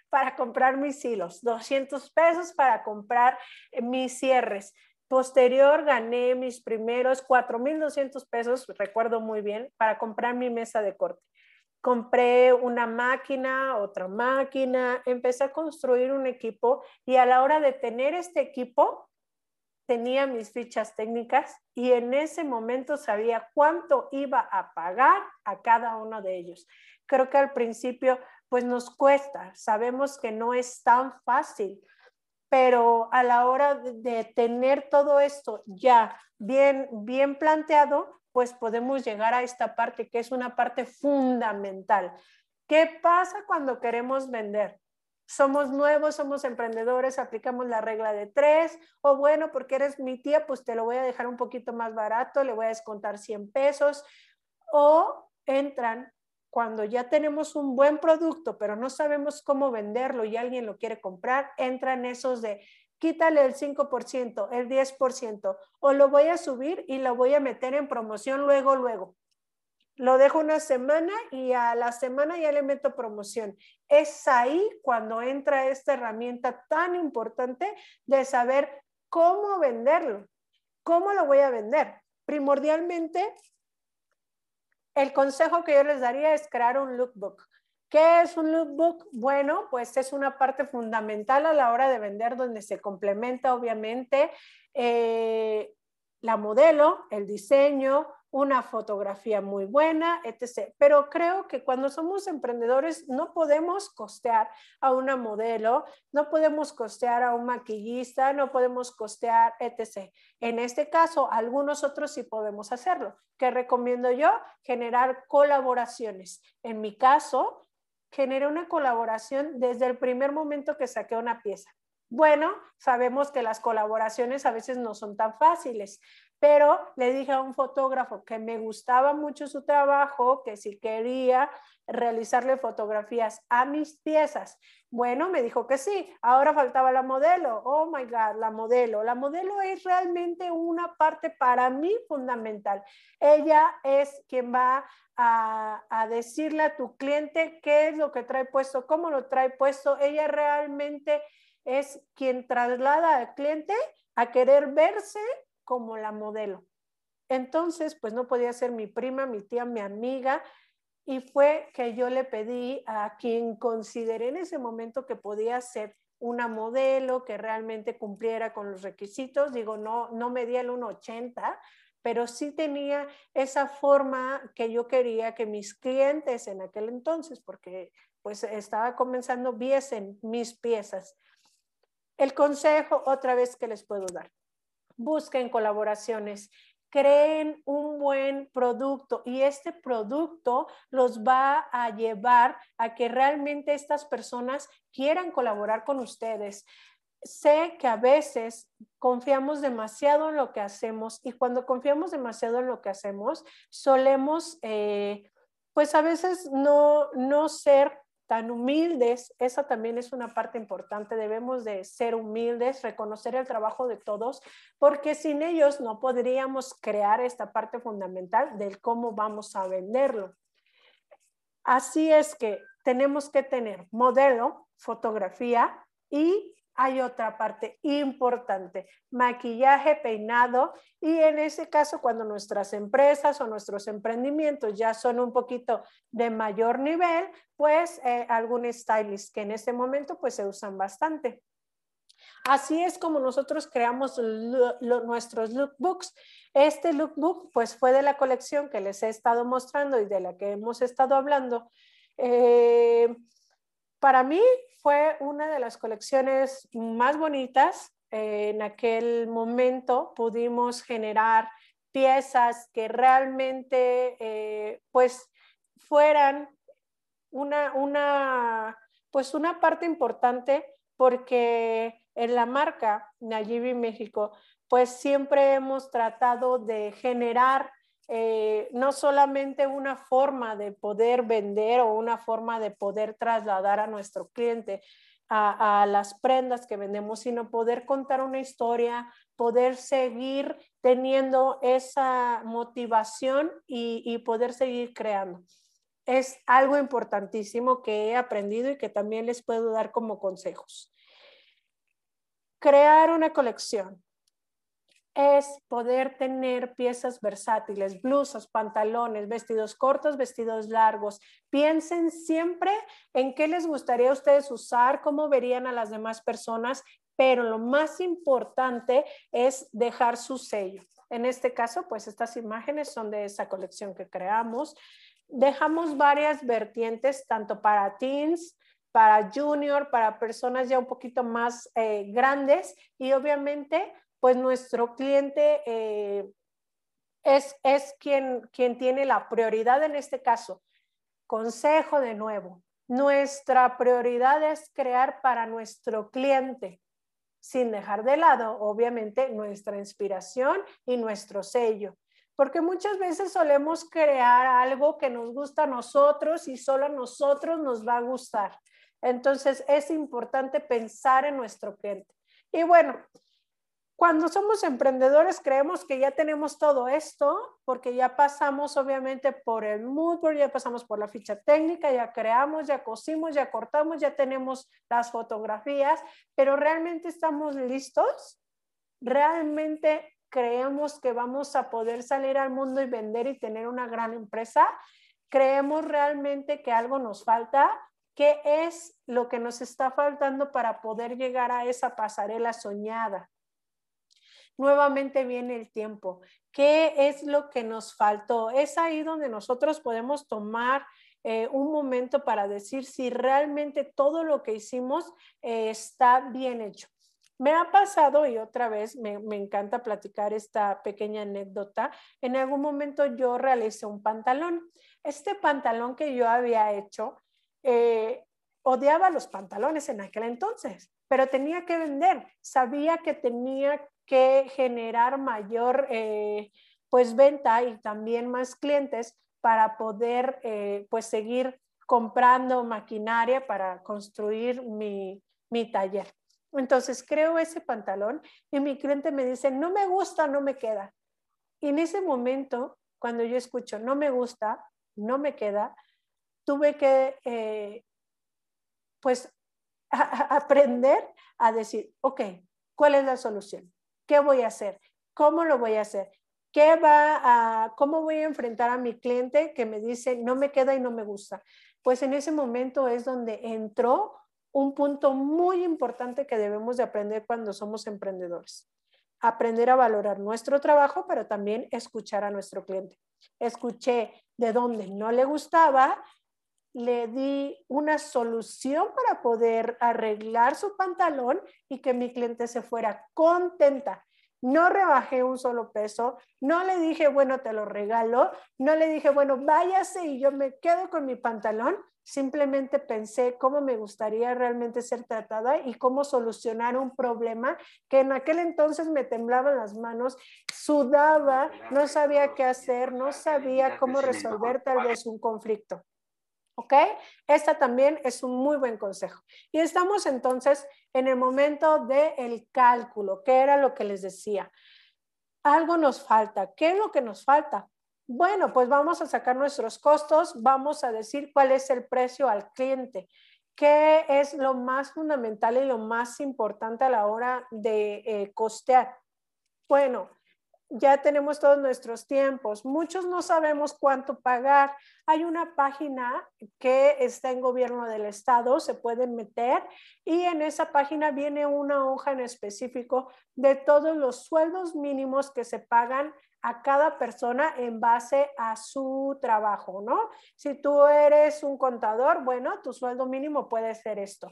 para comprar mis hilos, 200 pesos para comprar mis cierres. Posterior gané mis primeros 4.200 pesos, recuerdo muy bien, para comprar mi mesa de corte. Compré una máquina, otra máquina, empecé a construir un equipo y a la hora de tener este equipo, tenía mis fichas técnicas y en ese momento sabía cuánto iba a pagar a cada uno de ellos. Creo que al principio pues nos cuesta, sabemos que no es tan fácil, pero a la hora de tener todo esto ya bien bien planteado, pues podemos llegar a esta parte que es una parte fundamental. ¿Qué pasa cuando queremos vender? somos nuevos, somos emprendedores, aplicamos la regla de tres, o bueno, porque eres mi tía, pues te lo voy a dejar un poquito más barato, le voy a descontar 100 pesos, o entran cuando ya tenemos un buen producto, pero no sabemos cómo venderlo y alguien lo quiere comprar, entran esos de quítale el 5%, el 10%, o lo voy a subir y lo voy a meter en promoción luego, luego. Lo dejo una semana y a la semana ya le meto promoción. Es ahí cuando entra esta herramienta tan importante de saber cómo venderlo. ¿Cómo lo voy a vender? Primordialmente, el consejo que yo les daría es crear un lookbook. ¿Qué es un lookbook? Bueno, pues es una parte fundamental a la hora de vender donde se complementa obviamente eh, la modelo, el diseño, una fotografía muy buena, etc. Pero creo que cuando somos emprendedores no podemos costear a una modelo, no podemos costear a un maquillista, no podemos costear, etc. En este caso, algunos otros sí podemos hacerlo. ¿Qué recomiendo yo? Generar colaboraciones. En mi caso, generé una colaboración desde el primer momento que saqué una pieza. Bueno, sabemos que las colaboraciones a veces no son tan fáciles, pero le dije a un fotógrafo que me gustaba mucho su trabajo, que si quería realizarle fotografías a mis piezas. Bueno, me dijo que sí. Ahora faltaba la modelo. Oh my God, la modelo. La modelo es realmente una parte para mí fundamental. Ella es quien va a, a decirle a tu cliente qué es lo que trae puesto, cómo lo trae puesto. Ella realmente es quien traslada al cliente a querer verse como la modelo. Entonces, pues no podía ser mi prima, mi tía, mi amiga, y fue que yo le pedí a quien consideré en ese momento que podía ser una modelo que realmente cumpliera con los requisitos. Digo, no, no medía el 1,80, pero sí tenía esa forma que yo quería que mis clientes en aquel entonces, porque pues estaba comenzando, viesen mis piezas. El consejo otra vez que les puedo dar, busquen colaboraciones, creen un buen producto y este producto los va a llevar a que realmente estas personas quieran colaborar con ustedes. Sé que a veces confiamos demasiado en lo que hacemos y cuando confiamos demasiado en lo que hacemos, solemos, eh, pues a veces no, no ser tan humildes, esa también es una parte importante, debemos de ser humildes, reconocer el trabajo de todos, porque sin ellos no podríamos crear esta parte fundamental del cómo vamos a venderlo. Así es que tenemos que tener modelo, fotografía y hay otra parte importante, maquillaje, peinado y en ese caso cuando nuestras empresas o nuestros emprendimientos ya son un poquito de mayor nivel, pues eh, algún stylist que en este momento pues se usan bastante. Así es como nosotros creamos nuestros lookbooks. Este lookbook pues fue de la colección que les he estado mostrando y de la que hemos estado hablando. Eh, para mí fue una de las colecciones más bonitas. en aquel momento pudimos generar piezas que realmente eh, pues fueran una, una, pues una parte importante porque en la marca Nayibi México pues siempre hemos tratado de generar eh, no solamente una forma de poder vender o una forma de poder trasladar a nuestro cliente a, las prendas que vendemos, sino poder contar una historia, poder seguir teniendo esa motivación y poder seguir creando. Es algo importantísimo que he aprendido y que también les puedo dar como consejos. Crear una colección es poder tener piezas versátiles, blusas, pantalones, vestidos cortos, vestidos largos. Piensen siempre en qué les gustaría a ustedes usar, cómo verían a las demás personas, pero lo más importante es dejar su sello. En este caso, pues estas imágenes son de esa colección que creamos. Dejamos varias vertientes, tanto para teens, para junior, para personas ya un poquito más eh, grandes y obviamente pues nuestro cliente eh, es, es quien, quien tiene la prioridad en este caso. Consejo de nuevo, nuestra prioridad es crear para nuestro cliente, sin dejar de lado, obviamente, nuestra inspiración y nuestro sello. Porque muchas veces solemos crear algo que nos gusta a nosotros y solo a nosotros nos va a gustar. Entonces es importante pensar en nuestro cliente. Y bueno, cuando somos emprendedores creemos que ya tenemos todo esto porque ya pasamos obviamente por el mood ya pasamos por la ficha técnica, ya creamos, ya cosimos, ya cortamos, ya tenemos las fotografías, pero realmente estamos listos, realmente creemos que vamos a poder salir al mundo y vender y tener una gran empresa, creemos realmente que algo nos falta, ¿qué es lo que nos está faltando para poder llegar a esa pasarela soñada? Nuevamente viene el tiempo. ¿Qué es lo que nos faltó? Es ahí donde nosotros podemos tomar eh, un momento para decir si realmente todo lo que hicimos eh, está bien hecho. Me ha pasado y otra vez me, encanta platicar esta pequeña anécdota. En algún momento yo realicé un pantalón. Este pantalón que yo había hecho, eh, odiaba los pantalones en aquel entonces, pero tenía que vender. Sabía que tenía que generar mayor eh, pues venta y también más clientes para poder eh, pues seguir comprando maquinaria para construir mi, mi taller. Entonces creo ese pantalón y mi cliente me dice, no me gusta, no me queda. Y en ese momento, cuando yo escucho, no me gusta, no me queda, tuve que, eh, pues, aprender a decir, ok, ¿cuál es la solución? ¿Qué voy a hacer? ¿Cómo lo voy a hacer? ¿Qué va a, cómo voy a enfrentar a mi cliente que me dice no me queda y no me gusta? Pues en ese momento es donde entró un punto muy importante que debemos de aprender cuando somos emprendedores. Aprender a valorar nuestro trabajo, pero también escuchar a nuestro cliente. Escuché de dónde no le gustaba, le di una solución para poder arreglar su pantalón y que mi cliente se fuera contenta no rebajé un solo peso, no le dije, bueno, te lo regalo, no le dije, bueno, váyase y yo me quedo con mi pantalón, simplemente pensé cómo me gustaría realmente ser tratada y cómo solucionar un problema que en aquel entonces me temblaban las manos, sudaba, no sabía qué hacer, no sabía cómo resolver tal vez un conflicto. ¿Ok? Esta también es un muy buen consejo. Y estamos entonces en el momento del cálculo, que era lo que les decía. Algo nos falta. ¿Qué es lo que nos falta? Bueno, pues vamos a sacar nuestros costos, vamos a decir cuál es el precio al cliente, qué es lo más fundamental y lo más importante a la hora de eh, costear. Bueno, ya tenemos todos nuestros tiempos. Muchos no sabemos cuánto pagar. Hay una página que está en gobierno del estado, se pueden meter y en esa página viene una hoja en específico de todos los sueldos mínimos que se pagan a cada persona en base a su trabajo, ¿no? Si tú eres un contador, bueno, tu sueldo mínimo puede ser esto.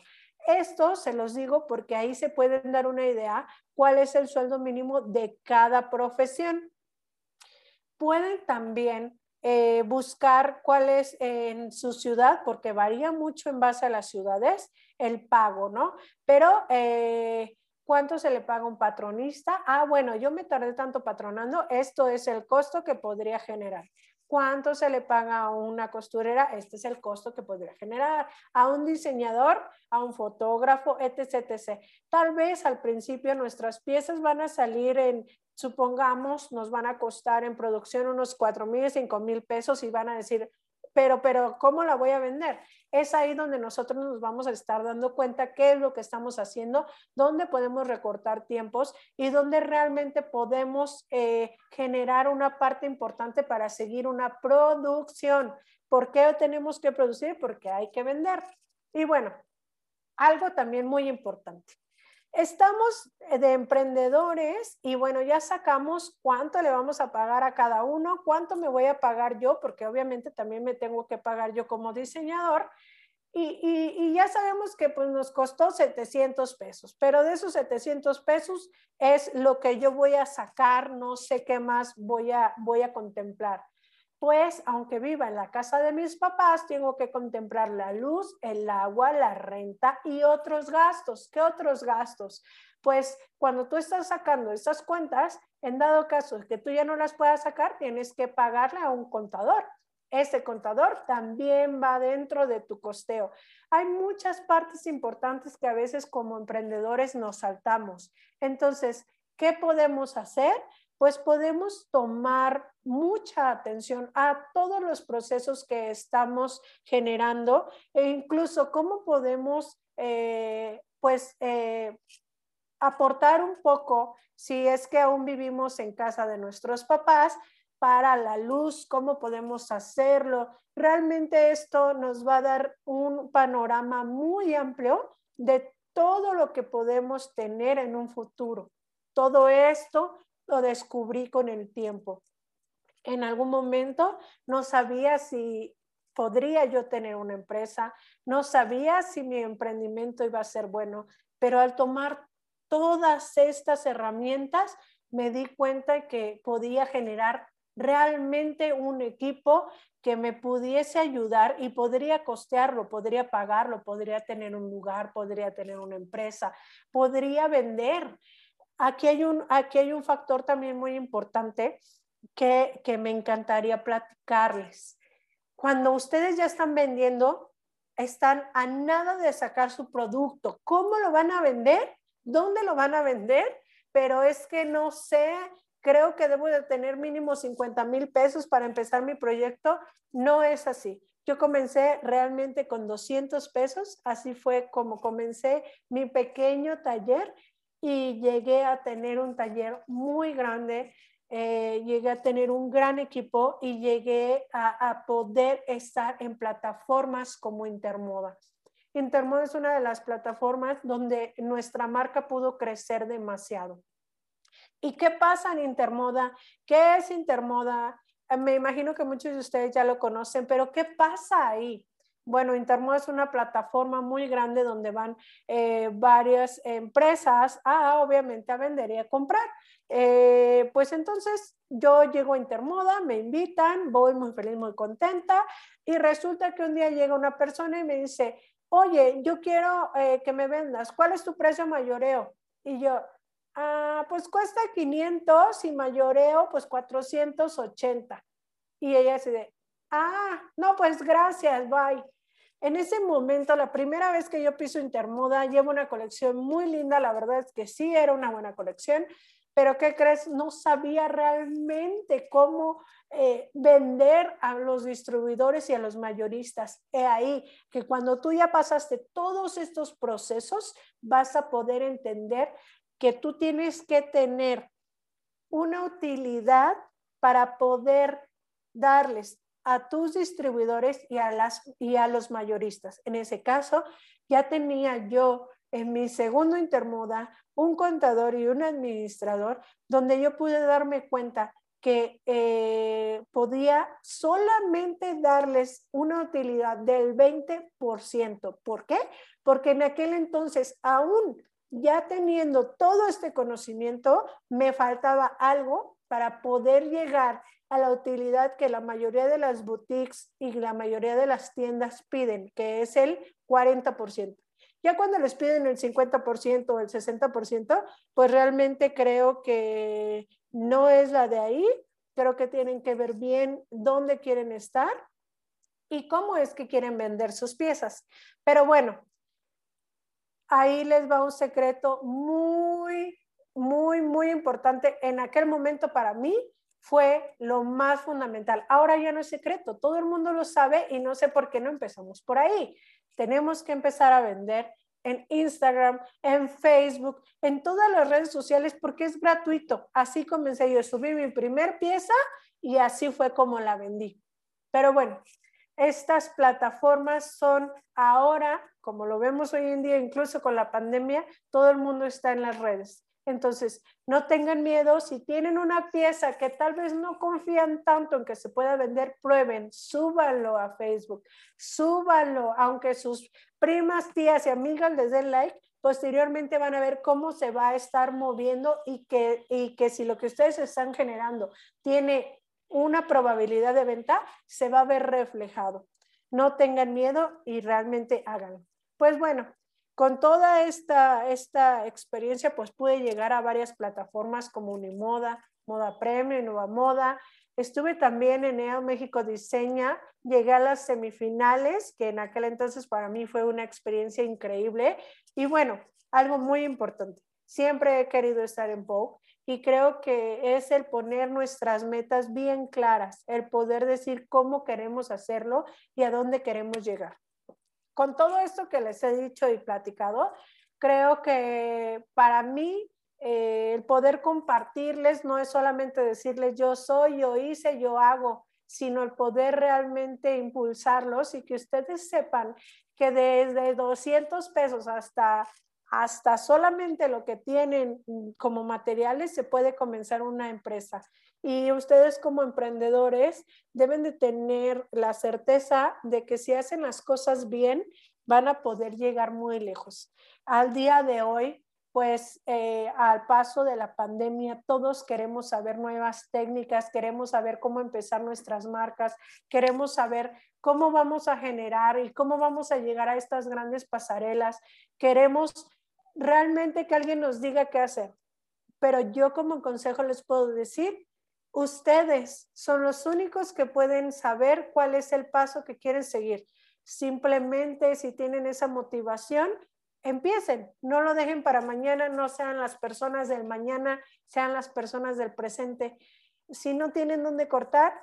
Esto se los digo porque ahí se pueden dar una idea cuál es el sueldo mínimo de cada profesión. Pueden también eh, buscar cuál es en su ciudad, porque varía mucho en base a las ciudades el pago, ¿no? Pero, eh, ¿cuánto se le paga a un patronista? Ah, bueno, yo me tardé tanto patronando, esto es el costo que podría generar cuánto se le paga a una costurera, este es el costo que podría generar, a un diseñador, a un fotógrafo, etc. Tal vez al principio nuestras piezas van a salir en, supongamos, nos van a costar en producción unos 4 mil, 5 mil pesos y van a decir, pero, pero, ¿cómo la voy a vender? Es ahí donde nosotros nos vamos a estar dando cuenta qué es lo que estamos haciendo, dónde podemos recortar tiempos y dónde realmente podemos eh, generar una parte importante para seguir una producción. ¿Por qué tenemos que producir? Porque hay que vender. Y bueno, algo también muy importante. Estamos de emprendedores y bueno, ya sacamos cuánto le vamos a pagar a cada uno, cuánto me voy a pagar yo, porque obviamente también me tengo que pagar yo como diseñador. Y, ya sabemos que pues nos costó 700 pesos, pero de esos 700 pesos es lo que yo voy a sacar, no sé qué más voy a, voy a contemplar pues aunque viva en la casa de mis papás, tengo que contemplar la luz, el agua, la renta y otros gastos. ¿Qué otros gastos? Pues cuando tú estás sacando estas cuentas, en dado caso que tú ya no las puedas sacar, tienes que pagarle a un contador. Ese contador también va dentro de tu costeo. Hay muchas partes importantes que a veces como emprendedores nos saltamos. Entonces, ¿qué podemos hacer? Pues podemos tomar mucha atención a todos los procesos que estamos generando e incluso cómo podemos, eh, pues, eh, aportar un poco, si es que aún vivimos en casa de nuestros papás, para la luz, cómo podemos hacerlo. Realmente esto nos va a dar un panorama muy amplio de todo lo que podemos tener en un futuro. Todo esto lo descubrí con el tiempo. En algún momento no sabía si podría yo tener una empresa, no sabía si mi emprendimiento iba a ser bueno, pero al tomar todas estas herramientas me di cuenta que podía generar realmente un equipo que me pudiese ayudar y podría costearlo, podría pagarlo, podría tener un lugar, podría tener una empresa, podría vender. Aquí hay un, aquí hay un factor también muy importante que, que me encantaría platicarles. Cuando ustedes ya están vendiendo, están a nada de sacar su producto. ¿Cómo lo van a vender? ¿Dónde lo van a vender? Pero es que no sé, creo que debo de tener mínimo 50 mil pesos para empezar mi proyecto. No es así. Yo comencé realmente con 200 pesos, así fue como comencé mi pequeño taller y llegué a tener un taller muy grande, eh, llegué a tener un gran equipo y llegué a, poder estar en plataformas como Intermoda. Intermoda es una de las plataformas donde nuestra marca pudo crecer demasiado. ¿Y qué pasa en Intermoda? ¿Qué es Intermoda? Eh, me imagino que muchos de ustedes ya lo conocen, pero ¿qué pasa ahí? Bueno, Intermoda es una plataforma muy grande donde van eh, varias empresas a, obviamente, a vender y a comprar. Eh, pues entonces yo llego a Intermoda, me invitan, voy muy feliz, muy contenta y resulta que un día llega una persona y me dice, oye, yo quiero eh, que me vendas, ¿cuál es tu precio mayoreo? Y yo, ah, pues cuesta 500 y mayoreo pues 480. Y ella de, ah, no, pues gracias, bye. En ese momento, la primera vez que yo piso Intermoda, llevo una colección muy linda, la verdad es que sí era una buena colección, pero ¿qué crees? No sabía realmente cómo eh, vender a los distribuidores y a los mayoristas. He ahí que cuando tú ya pasaste todos estos procesos, vas a poder entender que tú tienes que tener una utilidad para poder darles a tus distribuidores y a, las, y a los mayoristas. En ese caso, ya tenía yo en mi segundo intermoda un contador y un administrador donde yo pude darme cuenta que eh, podía solamente darles una utilidad del 20%. ¿Por qué? Porque en aquel entonces, aún ya teniendo todo este conocimiento, me faltaba algo para poder llegar a la utilidad que la mayoría de las boutiques y la mayoría de las tiendas piden, que es el 40%. Ya cuando les piden el 50% o el 60%, pues realmente creo que no es la de ahí. Creo que tienen que ver bien dónde quieren estar y cómo es que quieren vender sus piezas. Pero bueno, ahí les va un secreto muy, muy, muy importante. En aquel momento para mí fue lo más fundamental. Ahora ya no es secreto, todo el mundo lo sabe y no sé por qué no empezamos por ahí tenemos que empezar a vender en Instagram, en Facebook, en todas las redes sociales porque es gratuito. Así comencé yo, subí mi primer pieza y así fue como la vendí. Pero bueno, estas plataformas son ahora, como lo vemos hoy en día, incluso con la pandemia, todo el mundo está en las redes. Entonces, no tengan miedo, si tienen una pieza que tal vez no confían tanto en que se pueda vender, prueben, súbanlo a Facebook, súbanlo, aunque sus primas, tías y amigas les den like, posteriormente van a ver cómo se va a estar moviendo y que, y que si lo que ustedes están generando tiene una probabilidad de venta, se va a ver reflejado. No tengan miedo y realmente háganlo. Pues bueno, con toda esta, esta experiencia, pues pude llegar a varias plataformas como Unimoda, Moda Premium, Nueva Moda. Estuve también en EO México Diseña, llegué a las semifinales, que en aquel entonces para mí fue una experiencia increíble. Y bueno, algo muy importante, siempre he querido estar en Vogue y creo que es el poner nuestras metas bien claras, el poder decir cómo queremos hacerlo y a dónde queremos llegar. Con todo esto que les he dicho y platicado, creo que para mí eh, el poder compartirles no es solamente decirles yo soy, yo hice, yo hago, sino el poder realmente impulsarlos y que ustedes sepan que desde 200 pesos hasta hasta solamente lo que tienen como materiales se puede comenzar una empresa. Y ustedes como emprendedores deben de tener la certeza de que si hacen las cosas bien, van a poder llegar muy lejos. Al día de hoy, pues eh, al paso de la pandemia, todos queremos saber nuevas técnicas, queremos saber cómo empezar nuestras marcas, queremos saber cómo vamos a generar y cómo vamos a llegar a estas grandes pasarelas. Queremos realmente que alguien nos diga qué hacer. Pero yo como consejo les puedo decir, ustedes son los únicos que pueden saber cuál es el paso que quieren seguir. Simplemente si tienen esa motivación, empiecen, no lo dejen para mañana, no sean las personas del mañana, sean las personas del presente. Si no tienen dónde cortar,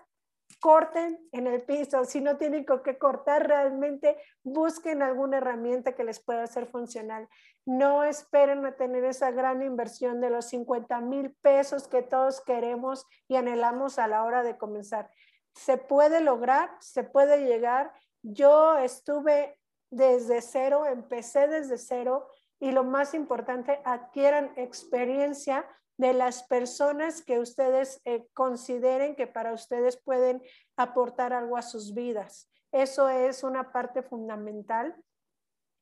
corten en el piso, si no tienen con qué cortar realmente, busquen alguna herramienta que les pueda ser funcional. No esperen a tener esa gran inversión de los 50 mil pesos que todos queremos y anhelamos a la hora de comenzar. Se puede lograr, se puede llegar. Yo estuve desde cero, empecé desde cero y lo más importante, adquieran experiencia de las personas que ustedes eh, consideren que para ustedes pueden aportar algo a sus vidas. Eso es una parte fundamental.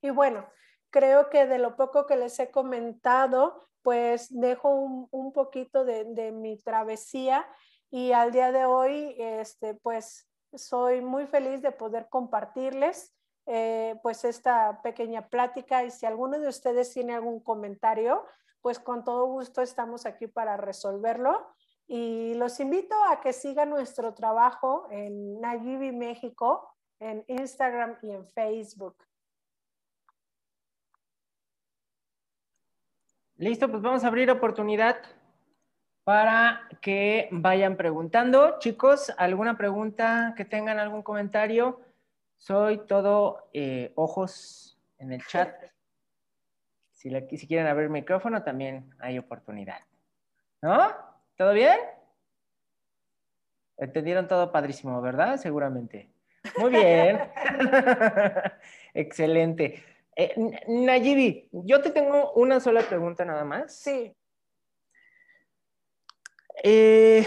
Y bueno, creo que de lo poco que les he comentado, pues dejo un, poquito de, de, mi travesía y al día de hoy, este, pues soy muy feliz de poder compartirles eh, pues esta pequeña plática y si alguno de ustedes tiene algún comentario, pues con todo gusto estamos aquí para resolverlo. Y los invito a que sigan nuestro trabajo en Nayibi México, en Instagram y en Facebook. Listo, pues vamos a abrir oportunidad para que vayan preguntando. Chicos, ¿alguna pregunta que tengan, algún comentario? Soy todo eh, ojos en el chat. Si, si quieren abrir micrófono, también hay oportunidad. ¿No? ¿Todo bien? Entendieron todo padrísimo, ¿verdad? Seguramente. Muy bien. (laughs) Excelente. Eh, Nayibi, yo te tengo una sola pregunta nada más. Sí. Eh,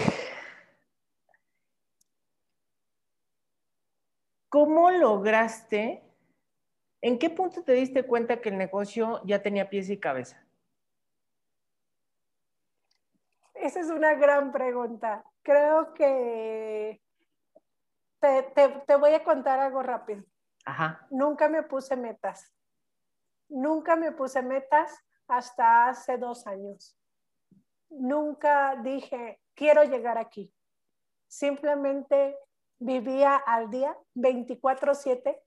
¿Cómo lograste, en qué punto te diste cuenta que el negocio ya tenía pies y cabeza? Esa es una gran pregunta. Creo que te, voy a contar algo rápido. Ajá. Nunca me puse metas. Nunca me puse metas hasta hace dos años. Nunca dije, quiero llegar aquí. Simplemente vivía al día 24/7,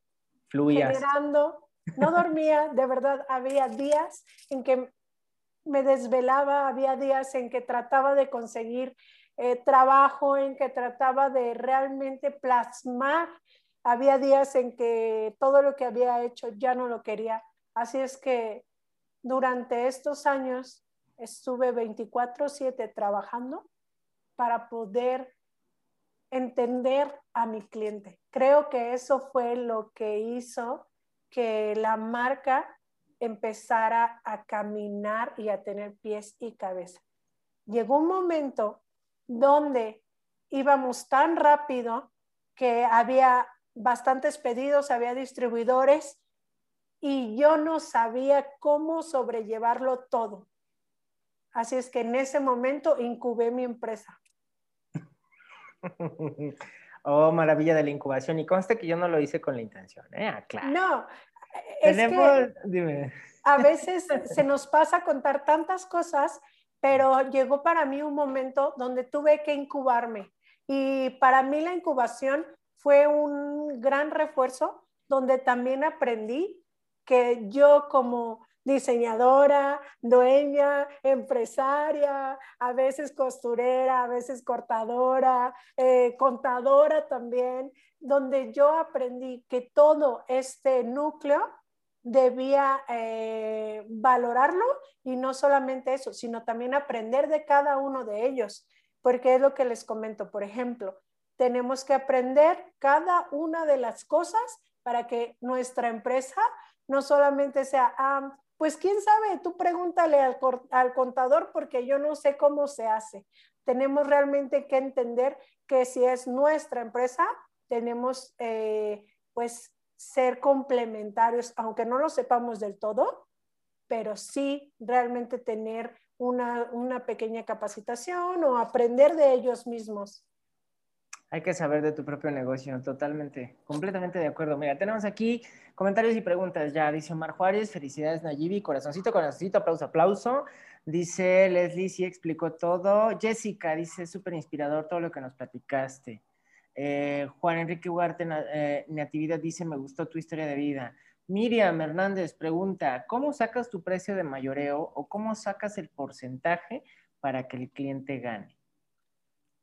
generando, no dormía, de verdad, había días en que me desvelaba, había días en que trataba de conseguir eh, trabajo, en que trataba de realmente plasmar, había días en que todo lo que había hecho ya no lo quería. Así es que durante estos años estuve 24/7 trabajando para poder entender a mi cliente. Creo que eso fue lo que hizo que la marca empezara a caminar y a tener pies y cabeza. Llegó un momento donde íbamos tan rápido que había bastantes pedidos, había distribuidores y yo no sabía cómo sobrellevarlo todo. Así es que en ese momento incubé mi empresa. (laughs) oh, maravilla de la incubación. Y conste que yo no lo hice con la intención, ¿eh? Ah, claro. No, es que Dime. a veces se nos pasa contar tantas cosas, pero llegó para mí un momento donde tuve que incubarme. Y para mí la incubación fue un gran refuerzo donde también aprendí que yo como diseñadora, dueña, empresaria, a veces costurera, a veces cortadora, eh, contadora también, donde yo aprendí que todo este núcleo debía eh, valorarlo y no solamente eso, sino también aprender de cada uno de ellos, porque es lo que les comento, por ejemplo, tenemos que aprender cada una de las cosas para que nuestra empresa no solamente sea, ah, pues quién sabe, tú pregúntale al, contador porque yo no sé cómo se hace. Tenemos realmente que entender que si es nuestra empresa, tenemos eh, pues ser complementarios, aunque no lo sepamos del todo, pero sí realmente tener una, una pequeña capacitación o aprender de ellos mismos. Hay que saber de tu propio negocio, totalmente, completamente de acuerdo. Mira, tenemos aquí comentarios y preguntas ya. Dice Omar Juárez, felicidades Nayibi, corazoncito, corazoncito, aplauso, aplauso. Dice Leslie, sí explicó todo. Jessica dice, súper inspirador todo lo que nos platicaste. Eh, Juan Enrique Ugarte eh, Natividad dice, me gustó tu historia de vida. Miriam Hernández pregunta, ¿cómo sacas tu precio de mayoreo o cómo sacas el porcentaje para que el cliente gane?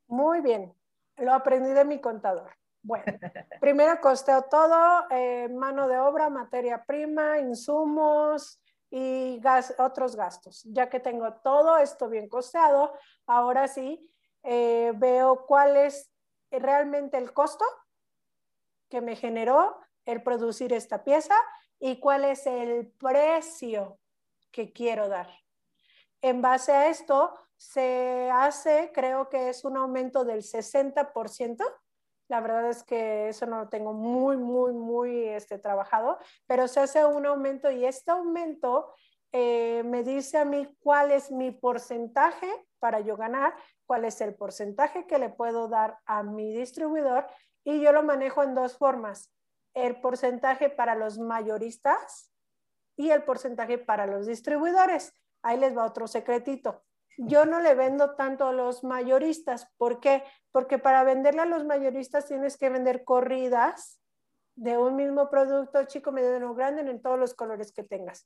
Muy bien, lo aprendí de mi contador. Bueno, (laughs) primero costeo todo, eh, mano de obra, materia prima, insumos y otros gastos. Ya que tengo todo esto bien costeado, ahora sí eh, veo cuál es realmente el costo que me generó el producir esta pieza y cuál es el precio que quiero dar. En base a esto, se hace, creo que es un aumento del 60%. La verdad es que eso no lo tengo muy, muy, muy este, trabajado, pero se hace un aumento y este aumento eh, me dice a mí cuál es mi porcentaje para yo ganar, cuál es el porcentaje que le puedo dar a mi distribuidor y yo lo manejo en dos formas. El porcentaje para los mayoristas y el porcentaje para los distribuidores. Ahí les va otro secretito. Yo no le vendo tanto a los mayoristas. ¿Por qué? Porque para venderle a los mayoristas tienes que vender corridas de un mismo producto, chico, mediano, grande, en todos los colores que tengas.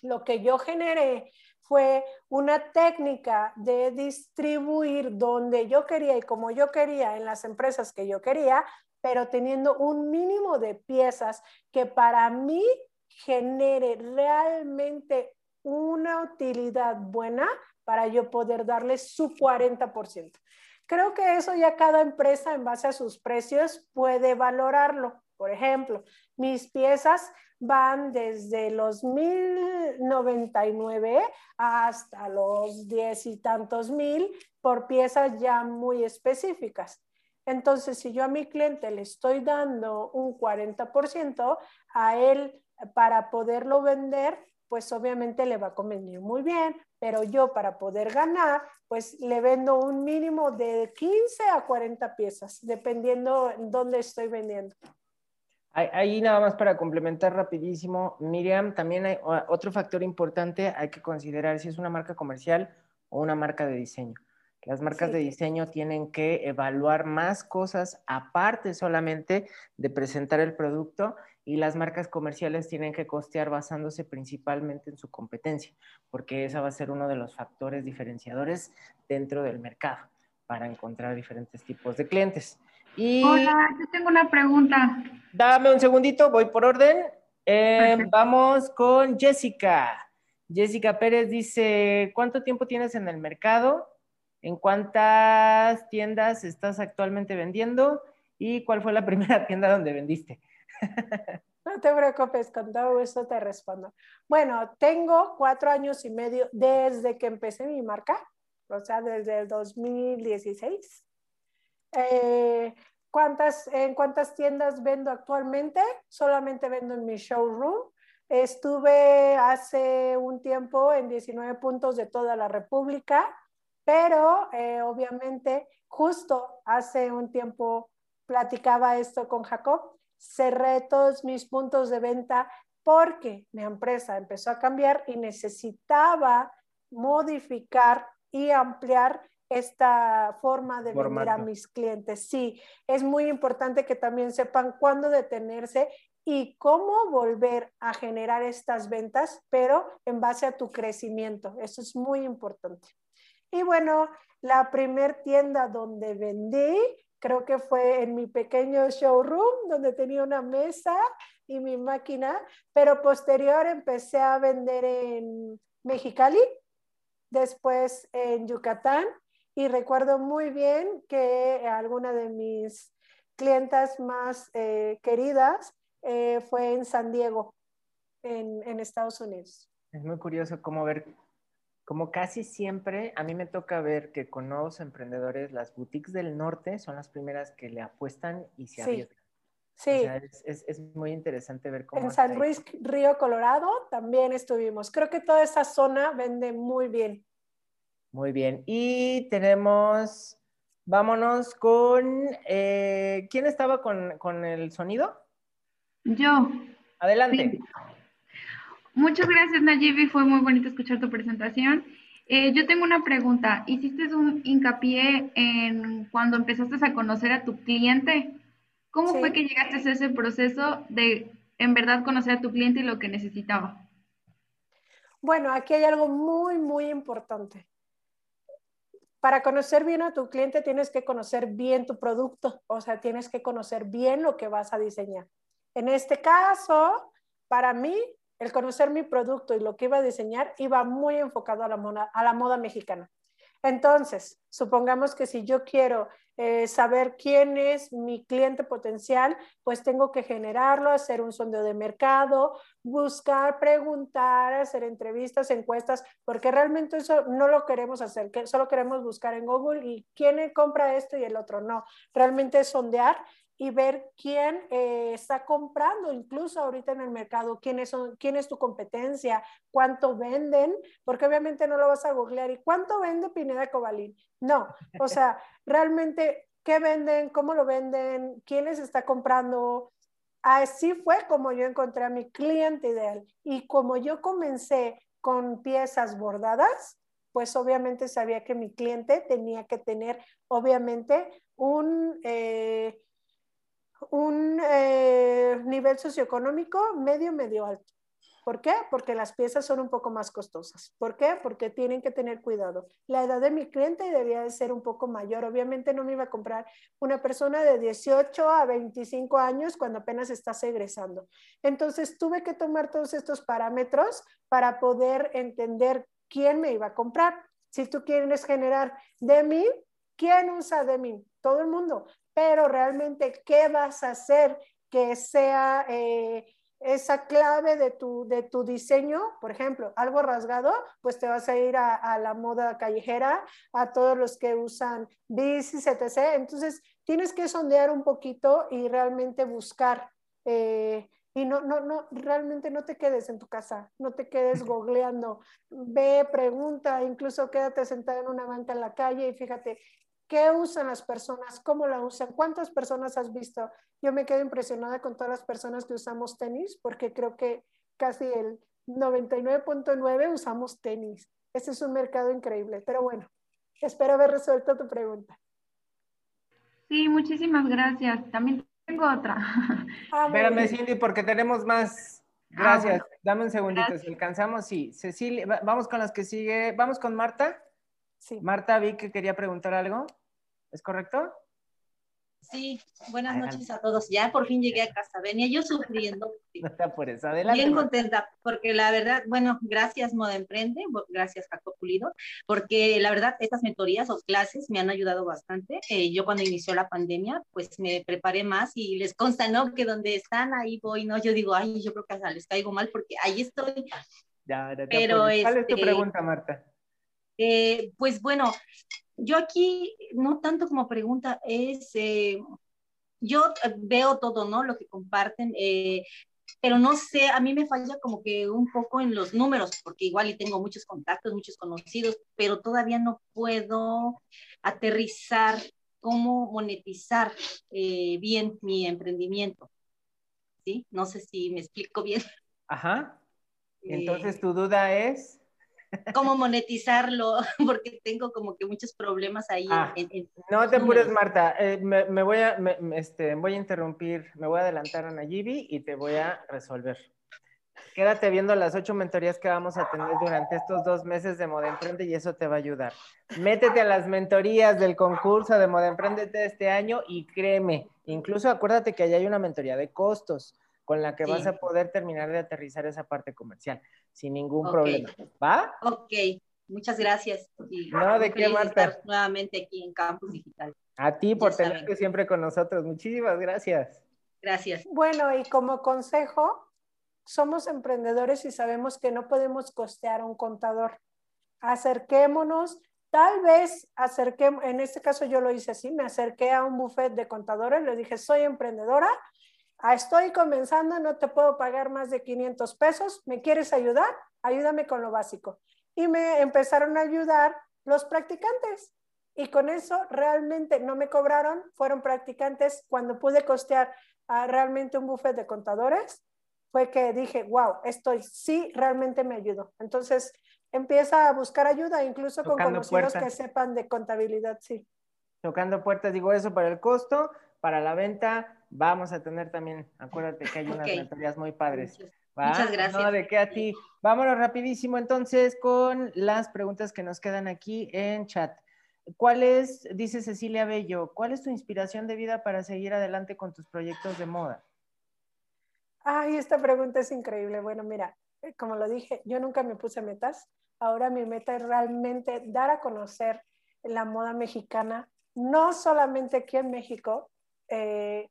Lo que yo generé fue una técnica de distribuir donde yo quería y como yo quería en las empresas que yo quería, pero teniendo un mínimo de piezas que para mí genere realmente una utilidad buena para yo poder darle su 40%. Creo que eso ya cada empresa en base a sus precios puede valorarlo. Por ejemplo, mis piezas van desde los 1099 hasta los diez y tantos mil por piezas ya muy específicas. Entonces, si yo a mi cliente le estoy dando un 40%, a él para poderlo vender, pues obviamente le va a convenir muy bien, pero yo para poder ganar, pues le vendo un mínimo de 15 a 40 piezas, dependiendo en dónde estoy vendiendo. Ahí nada más para complementar rapidísimo, Miriam, también hay otro factor importante, hay que considerar si es una marca comercial o una marca de diseño. Las marcas de diseño tienen que evaluar más cosas aparte solamente de presentar el producto y las marcas comerciales tienen que costear basándose principalmente en su competencia, porque esa va a ser uno de los factores diferenciadores dentro del mercado para encontrar diferentes tipos de clientes. Y Hola, yo tengo una pregunta. Dame un segundito, voy por orden. Eh, vamos con Jessica. Jessica Pérez dice, ¿cuánto tiempo tienes en el mercado? ¿En cuántas tiendas estás actualmente vendiendo? ¿Y cuál fue la (laughs) primera tienda donde vendiste? No te preocupes, con todo esto te respondo. Bueno, tengo cuatro años y medio desde que empecé mi marca, o sea, desde el 2016. Eh, ¿cuántas, ¿En cuántas tiendas vendo actualmente? Solamente vendo en mi showroom. Estuve hace un tiempo en 19 puntos de toda la República, pero eh, obviamente justo hace un tiempo platicaba esto con Jacob cerré todos mis puntos de venta porque mi empresa empezó a cambiar y necesitaba modificar y ampliar esta forma de vender a mis clientes. Sí, es muy importante que también sepan cuándo detenerse y cómo volver a generar estas ventas, pero en base a tu crecimiento. Eso es muy importante. Y bueno, la primer tienda donde vendí creo que fue en mi pequeño showroom donde tenía una mesa y mi máquina, pero posterior empecé a vender en Mexicali, después en Yucatán y recuerdo muy bien que alguna de mis clientas más eh, queridas eh, fue en San Diego, en, en Estados Unidos. Es muy curioso cómo ver como casi siempre, a mí me toca ver que con nuevos emprendedores, las boutiques del norte son las primeras que le apuestan y se arriesgan. Sí. es, muy interesante ver cómo. En San Luis, Río Colorado, también estuvimos. Creo que toda esa zona vende muy bien. Muy bien. Y tenemos, vámonos con, eh, ¿quién estaba con, el sonido? Yo. Adelante. Muchas gracias, Nayibi. Fue muy bonito escuchar tu presentación. Eh, yo tengo una pregunta. Hiciste un hincapié en cuando empezaste a conocer a tu cliente. ¿Cómo fue que llegaste a ese proceso de en verdad conocer a tu cliente y lo que necesitaba? Bueno, aquí hay algo muy, muy importante. Para conocer bien a tu cliente tienes que conocer bien tu producto, o sea, tienes que conocer bien lo que vas a diseñar. En este caso, para mí, el conocer mi producto y lo que iba a diseñar iba muy enfocado a la moda, mexicana. Entonces, supongamos que si yo quiero eh, saber quién es mi cliente potencial, pues tengo que generarlo, hacer un sondeo de mercado, buscar, preguntar, hacer entrevistas, encuestas, porque realmente eso no lo queremos hacer, que solo queremos buscar en Google y quién compra esto y el otro no. Realmente es sondear y ver quién eh, está comprando, incluso ahorita en el mercado, quiénes son, quién es tu competencia, cuánto venden, porque obviamente no lo vas a googlear. ¿Y cuánto vende Pineda Cobalín? No, o sea, (laughs) realmente, ¿qué venden? ¿Cómo lo venden? ¿Quiénes está comprando? Así fue como yo encontré a mi cliente ideal. Y como yo comencé con piezas bordadas, pues obviamente sabía que mi cliente tenía que tener, obviamente, un... Eh, un eh, nivel socioeconómico medio, medio alto. ¿Por qué? Porque las piezas son un poco más costosas. ¿Por qué? Porque tienen que tener cuidado. La edad de mi cliente debía de ser un poco mayor. Obviamente no me iba a comprar una persona de 18 a 25 años cuando apenas estás egresando. Entonces tuve que tomar todos estos parámetros para poder entender quién me iba a comprar. Si tú quieres generar Demi, ¿quién usa Demi? Todo el mundo pero realmente, ¿qué vas a hacer que sea eh, esa clave de tu, de tu diseño? Por ejemplo, algo rasgado, pues te vas a ir a, la moda callejera, a todos los que usan bicis, etc. Entonces, tienes que sondear un poquito y realmente buscar. Eh, y no, no, no, realmente no te quedes en tu casa, no te quedes googleando, ve, pregunta, incluso quédate sentado en una banca en la calle y fíjate, ¿Qué usan las personas? ¿Cómo la usan? ¿Cuántas personas has visto? Yo me quedo impresionada con todas las personas que usamos tenis, porque creo que casi el 99.9 usamos tenis. Este es un mercado increíble, pero bueno, espero haber resuelto tu pregunta. Sí, muchísimas gracias. También tengo otra. Ah, Espérame, Cindy, porque tenemos más. Ah, gracias. Dame un segundito, si alcanzamos, sí. Cecilia, vamos con las que sigue. Vamos con Marta. Sí. Marta, vi que quería preguntar algo. ¿Es correcto? Sí, buenas noches a todos. Ya por fin llegué a casa. Venía yo sufriendo. (laughs) No está por eso. Adelante. Bien contenta, porque la verdad, bueno, gracias Moda Emprende, gracias Jaco Pulido, porque la verdad estas mentorías o clases me han ayudado bastante. Eh, yo cuando inició la pandemia, pues me preparé más y les consta, ¿no? Que donde están, ahí voy, ¿no? Yo digo, ay, yo creo que hasta les caigo mal porque ahí estoy. Ya, ya, Pero, ¿Cuál es tu este, pregunta, Marta? Eh, pues bueno, yo aquí no tanto como pregunta, es, eh, yo veo todo, ¿no? Lo que comparten, eh, pero no sé, a mí me falla como que un poco en los números, porque igual y tengo muchos contactos, muchos conocidos, pero todavía no puedo aterrizar cómo monetizar bien mi emprendimiento. ¿Sí? No sé si me explico bien. Ajá. (laughs) Entonces, tu duda es cómo monetizarlo, (laughs) porque tengo como que muchos problemas ahí. Ah, no te apures, Marta. Eh, me, voy a, este, voy a interrumpir, me voy a adelantar a Nayibi y te voy a resolver. Quédate viendo las ocho mentorías que vamos a tener durante estos dos meses de Moda Emprende y eso te va a ayudar. Métete a las mentorías del concurso de Moda Emprende de este año y créeme, incluso acuérdate que allá hay una mentoría de costos con la que vas a poder terminar de aterrizar esa parte comercial sin ningún problema. ¿Va? Ok, muchas gracias. no, de qué, Marta. Estar nuevamente aquí en Campus Digital. A ti por tenerte siempre con nosotros. Muchísimas gracias. Gracias. Bueno, y como consejo, somos emprendedores y sabemos que no podemos costear a un contador. Acerquémonos, tal vez acerquemos, en este caso yo lo hice así, me acerqué a un buffet de contadores, le dije, soy emprendedora, estoy comenzando, no te puedo pagar más de 500 pesos, ¿me quieres ayudar? Ayúdame con lo básico. Y me empezaron a ayudar los practicantes. Y con eso realmente no me cobraron, fueron practicantes. Cuando pude costear a realmente un buffet de contadores, fue que dije, wow, estoy, sí, realmente me ayudó. Entonces, empieza a buscar ayuda, incluso con conocidos que sepan de contabilidad, sí. Tocando puertas, digo eso para el costo, para la venta, vamos a tener también, acuérdate que hay unas mentorías muy padres. Muchas gracias. No, de qué a ti. Vámonos rapidísimo entonces con las preguntas que nos quedan aquí en chat. ¿Cuál es, dice Cecilia Bello, cuál es tu inspiración de vida para seguir adelante con tus proyectos de moda? Ay, esta pregunta es increíble. Bueno, mira, como lo dije, yo nunca me puse metas. Ahora mi meta es realmente dar a conocer la moda mexicana, no solamente aquí en México, eh,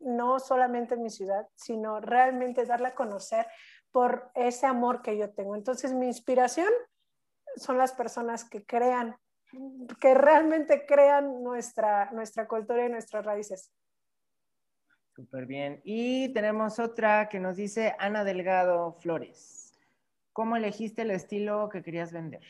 no solamente en mi ciudad, sino realmente darla a conocer por ese amor que yo tengo. Entonces, mi inspiración son las personas que crean, que realmente crean nuestra, nuestra cultura y nuestras raíces. Súper bien. Y tenemos otra que nos dice Ana Delgado Flores. ¿Cómo elegiste el estilo que querías vender?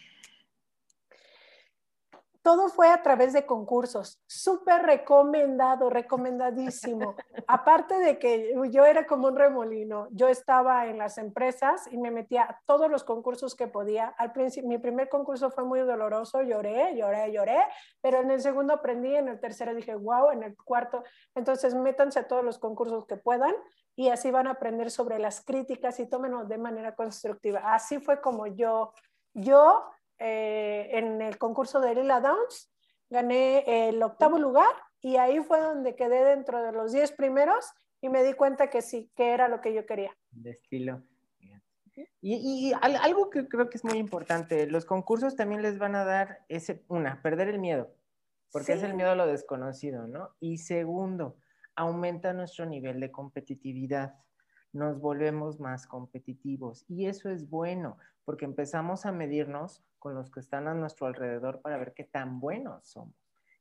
Todo fue a través de concursos, súper recomendado, recomendadísimo. (laughs) Aparte de que yo era como un remolino, yo estaba en las empresas y me metía a todos los concursos que podía. Al principio, mi primer concurso fue muy doloroso, lloré, lloré, lloré, pero en el segundo aprendí, en el tercero dije, wow, en el cuarto, entonces métanse a todos los concursos que puedan y así van a aprender sobre las críticas y tómenlo de manera constructiva. Así fue como yo, yo eh, en el concurso de Lila Downs, gané el octavo lugar y ahí fue donde quedé dentro de los diez primeros y me di cuenta que sí, que era lo que yo quería. De estilo. Y, algo que creo que es muy importante, los concursos también les van a dar ese, una, perder el miedo, porque es el miedo a lo desconocido, ¿no? Y segundo, aumenta nuestro nivel de competitividad nos volvemos más competitivos. Y eso es bueno, porque empezamos a medirnos con los que están a nuestro alrededor para ver qué tan buenos somos.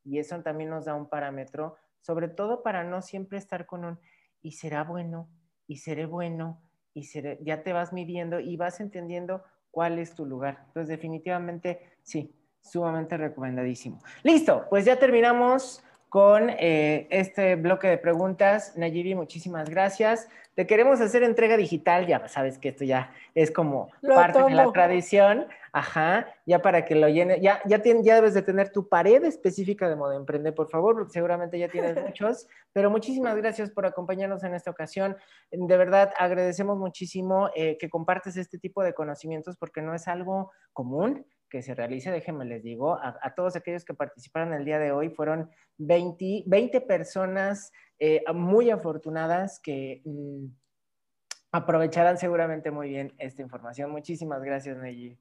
Y eso también nos da un parámetro, sobre todo para no siempre estar con un, y será bueno, y seré bueno, y seré, ya te vas midiendo y vas entendiendo cuál es tu lugar. Entonces, definitivamente, sí, sumamente recomendadísimo. Listo, pues ya terminamos con eh, este bloque de preguntas. Nayibi, muchísimas gracias. Te queremos hacer entrega digital, ya sabes que esto ya es como parte de la tradición, ajá, ya para que lo llene, ya, ya, ya debes de tener tu pared específica de modo emprende, por favor, porque seguramente ya tienes (laughs) muchos, pero muchísimas gracias por acompañarnos en esta ocasión. De verdad, agradecemos muchísimo eh, que compartes este tipo de conocimientos porque no es algo común, que se realice, déjenme les digo, a, todos aquellos que participaron el día de hoy, fueron 20, 20 personas eh, muy afortunadas que mm, aprovecharán seguramente muy bien esta información. Muchísimas gracias, Nayi.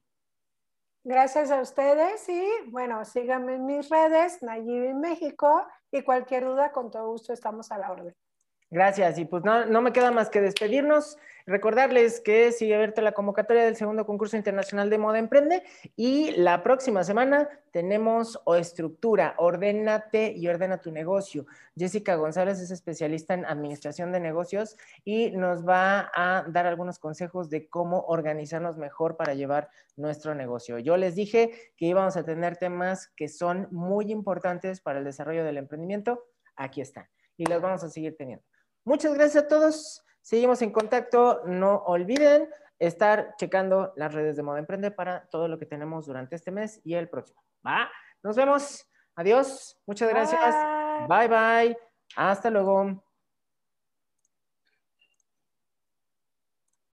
Gracias a ustedes y bueno, síganme en mis redes, Nayibi México, y cualquier duda, con todo gusto estamos a la orden. Gracias. Y pues no, me queda más que despedirnos. Recordarles que sigue abierta la convocatoria del segundo concurso internacional de moda emprende y la próxima semana tenemos o estructura, ordénate y ordena tu negocio. Jessica González es especialista en administración de negocios y nos va a dar algunos consejos de cómo organizarnos mejor para llevar nuestro negocio. Yo les dije que íbamos a tener temas que son muy importantes para el desarrollo del emprendimiento. Aquí están y los vamos a seguir teniendo. Muchas gracias a todos. Seguimos en contacto. No olviden estar checando las redes de Moda Emprende para todo lo que tenemos durante este mes y el próximo. ¿Va? Nos vemos. Adiós. Muchas gracias. bye. bye. Hasta luego.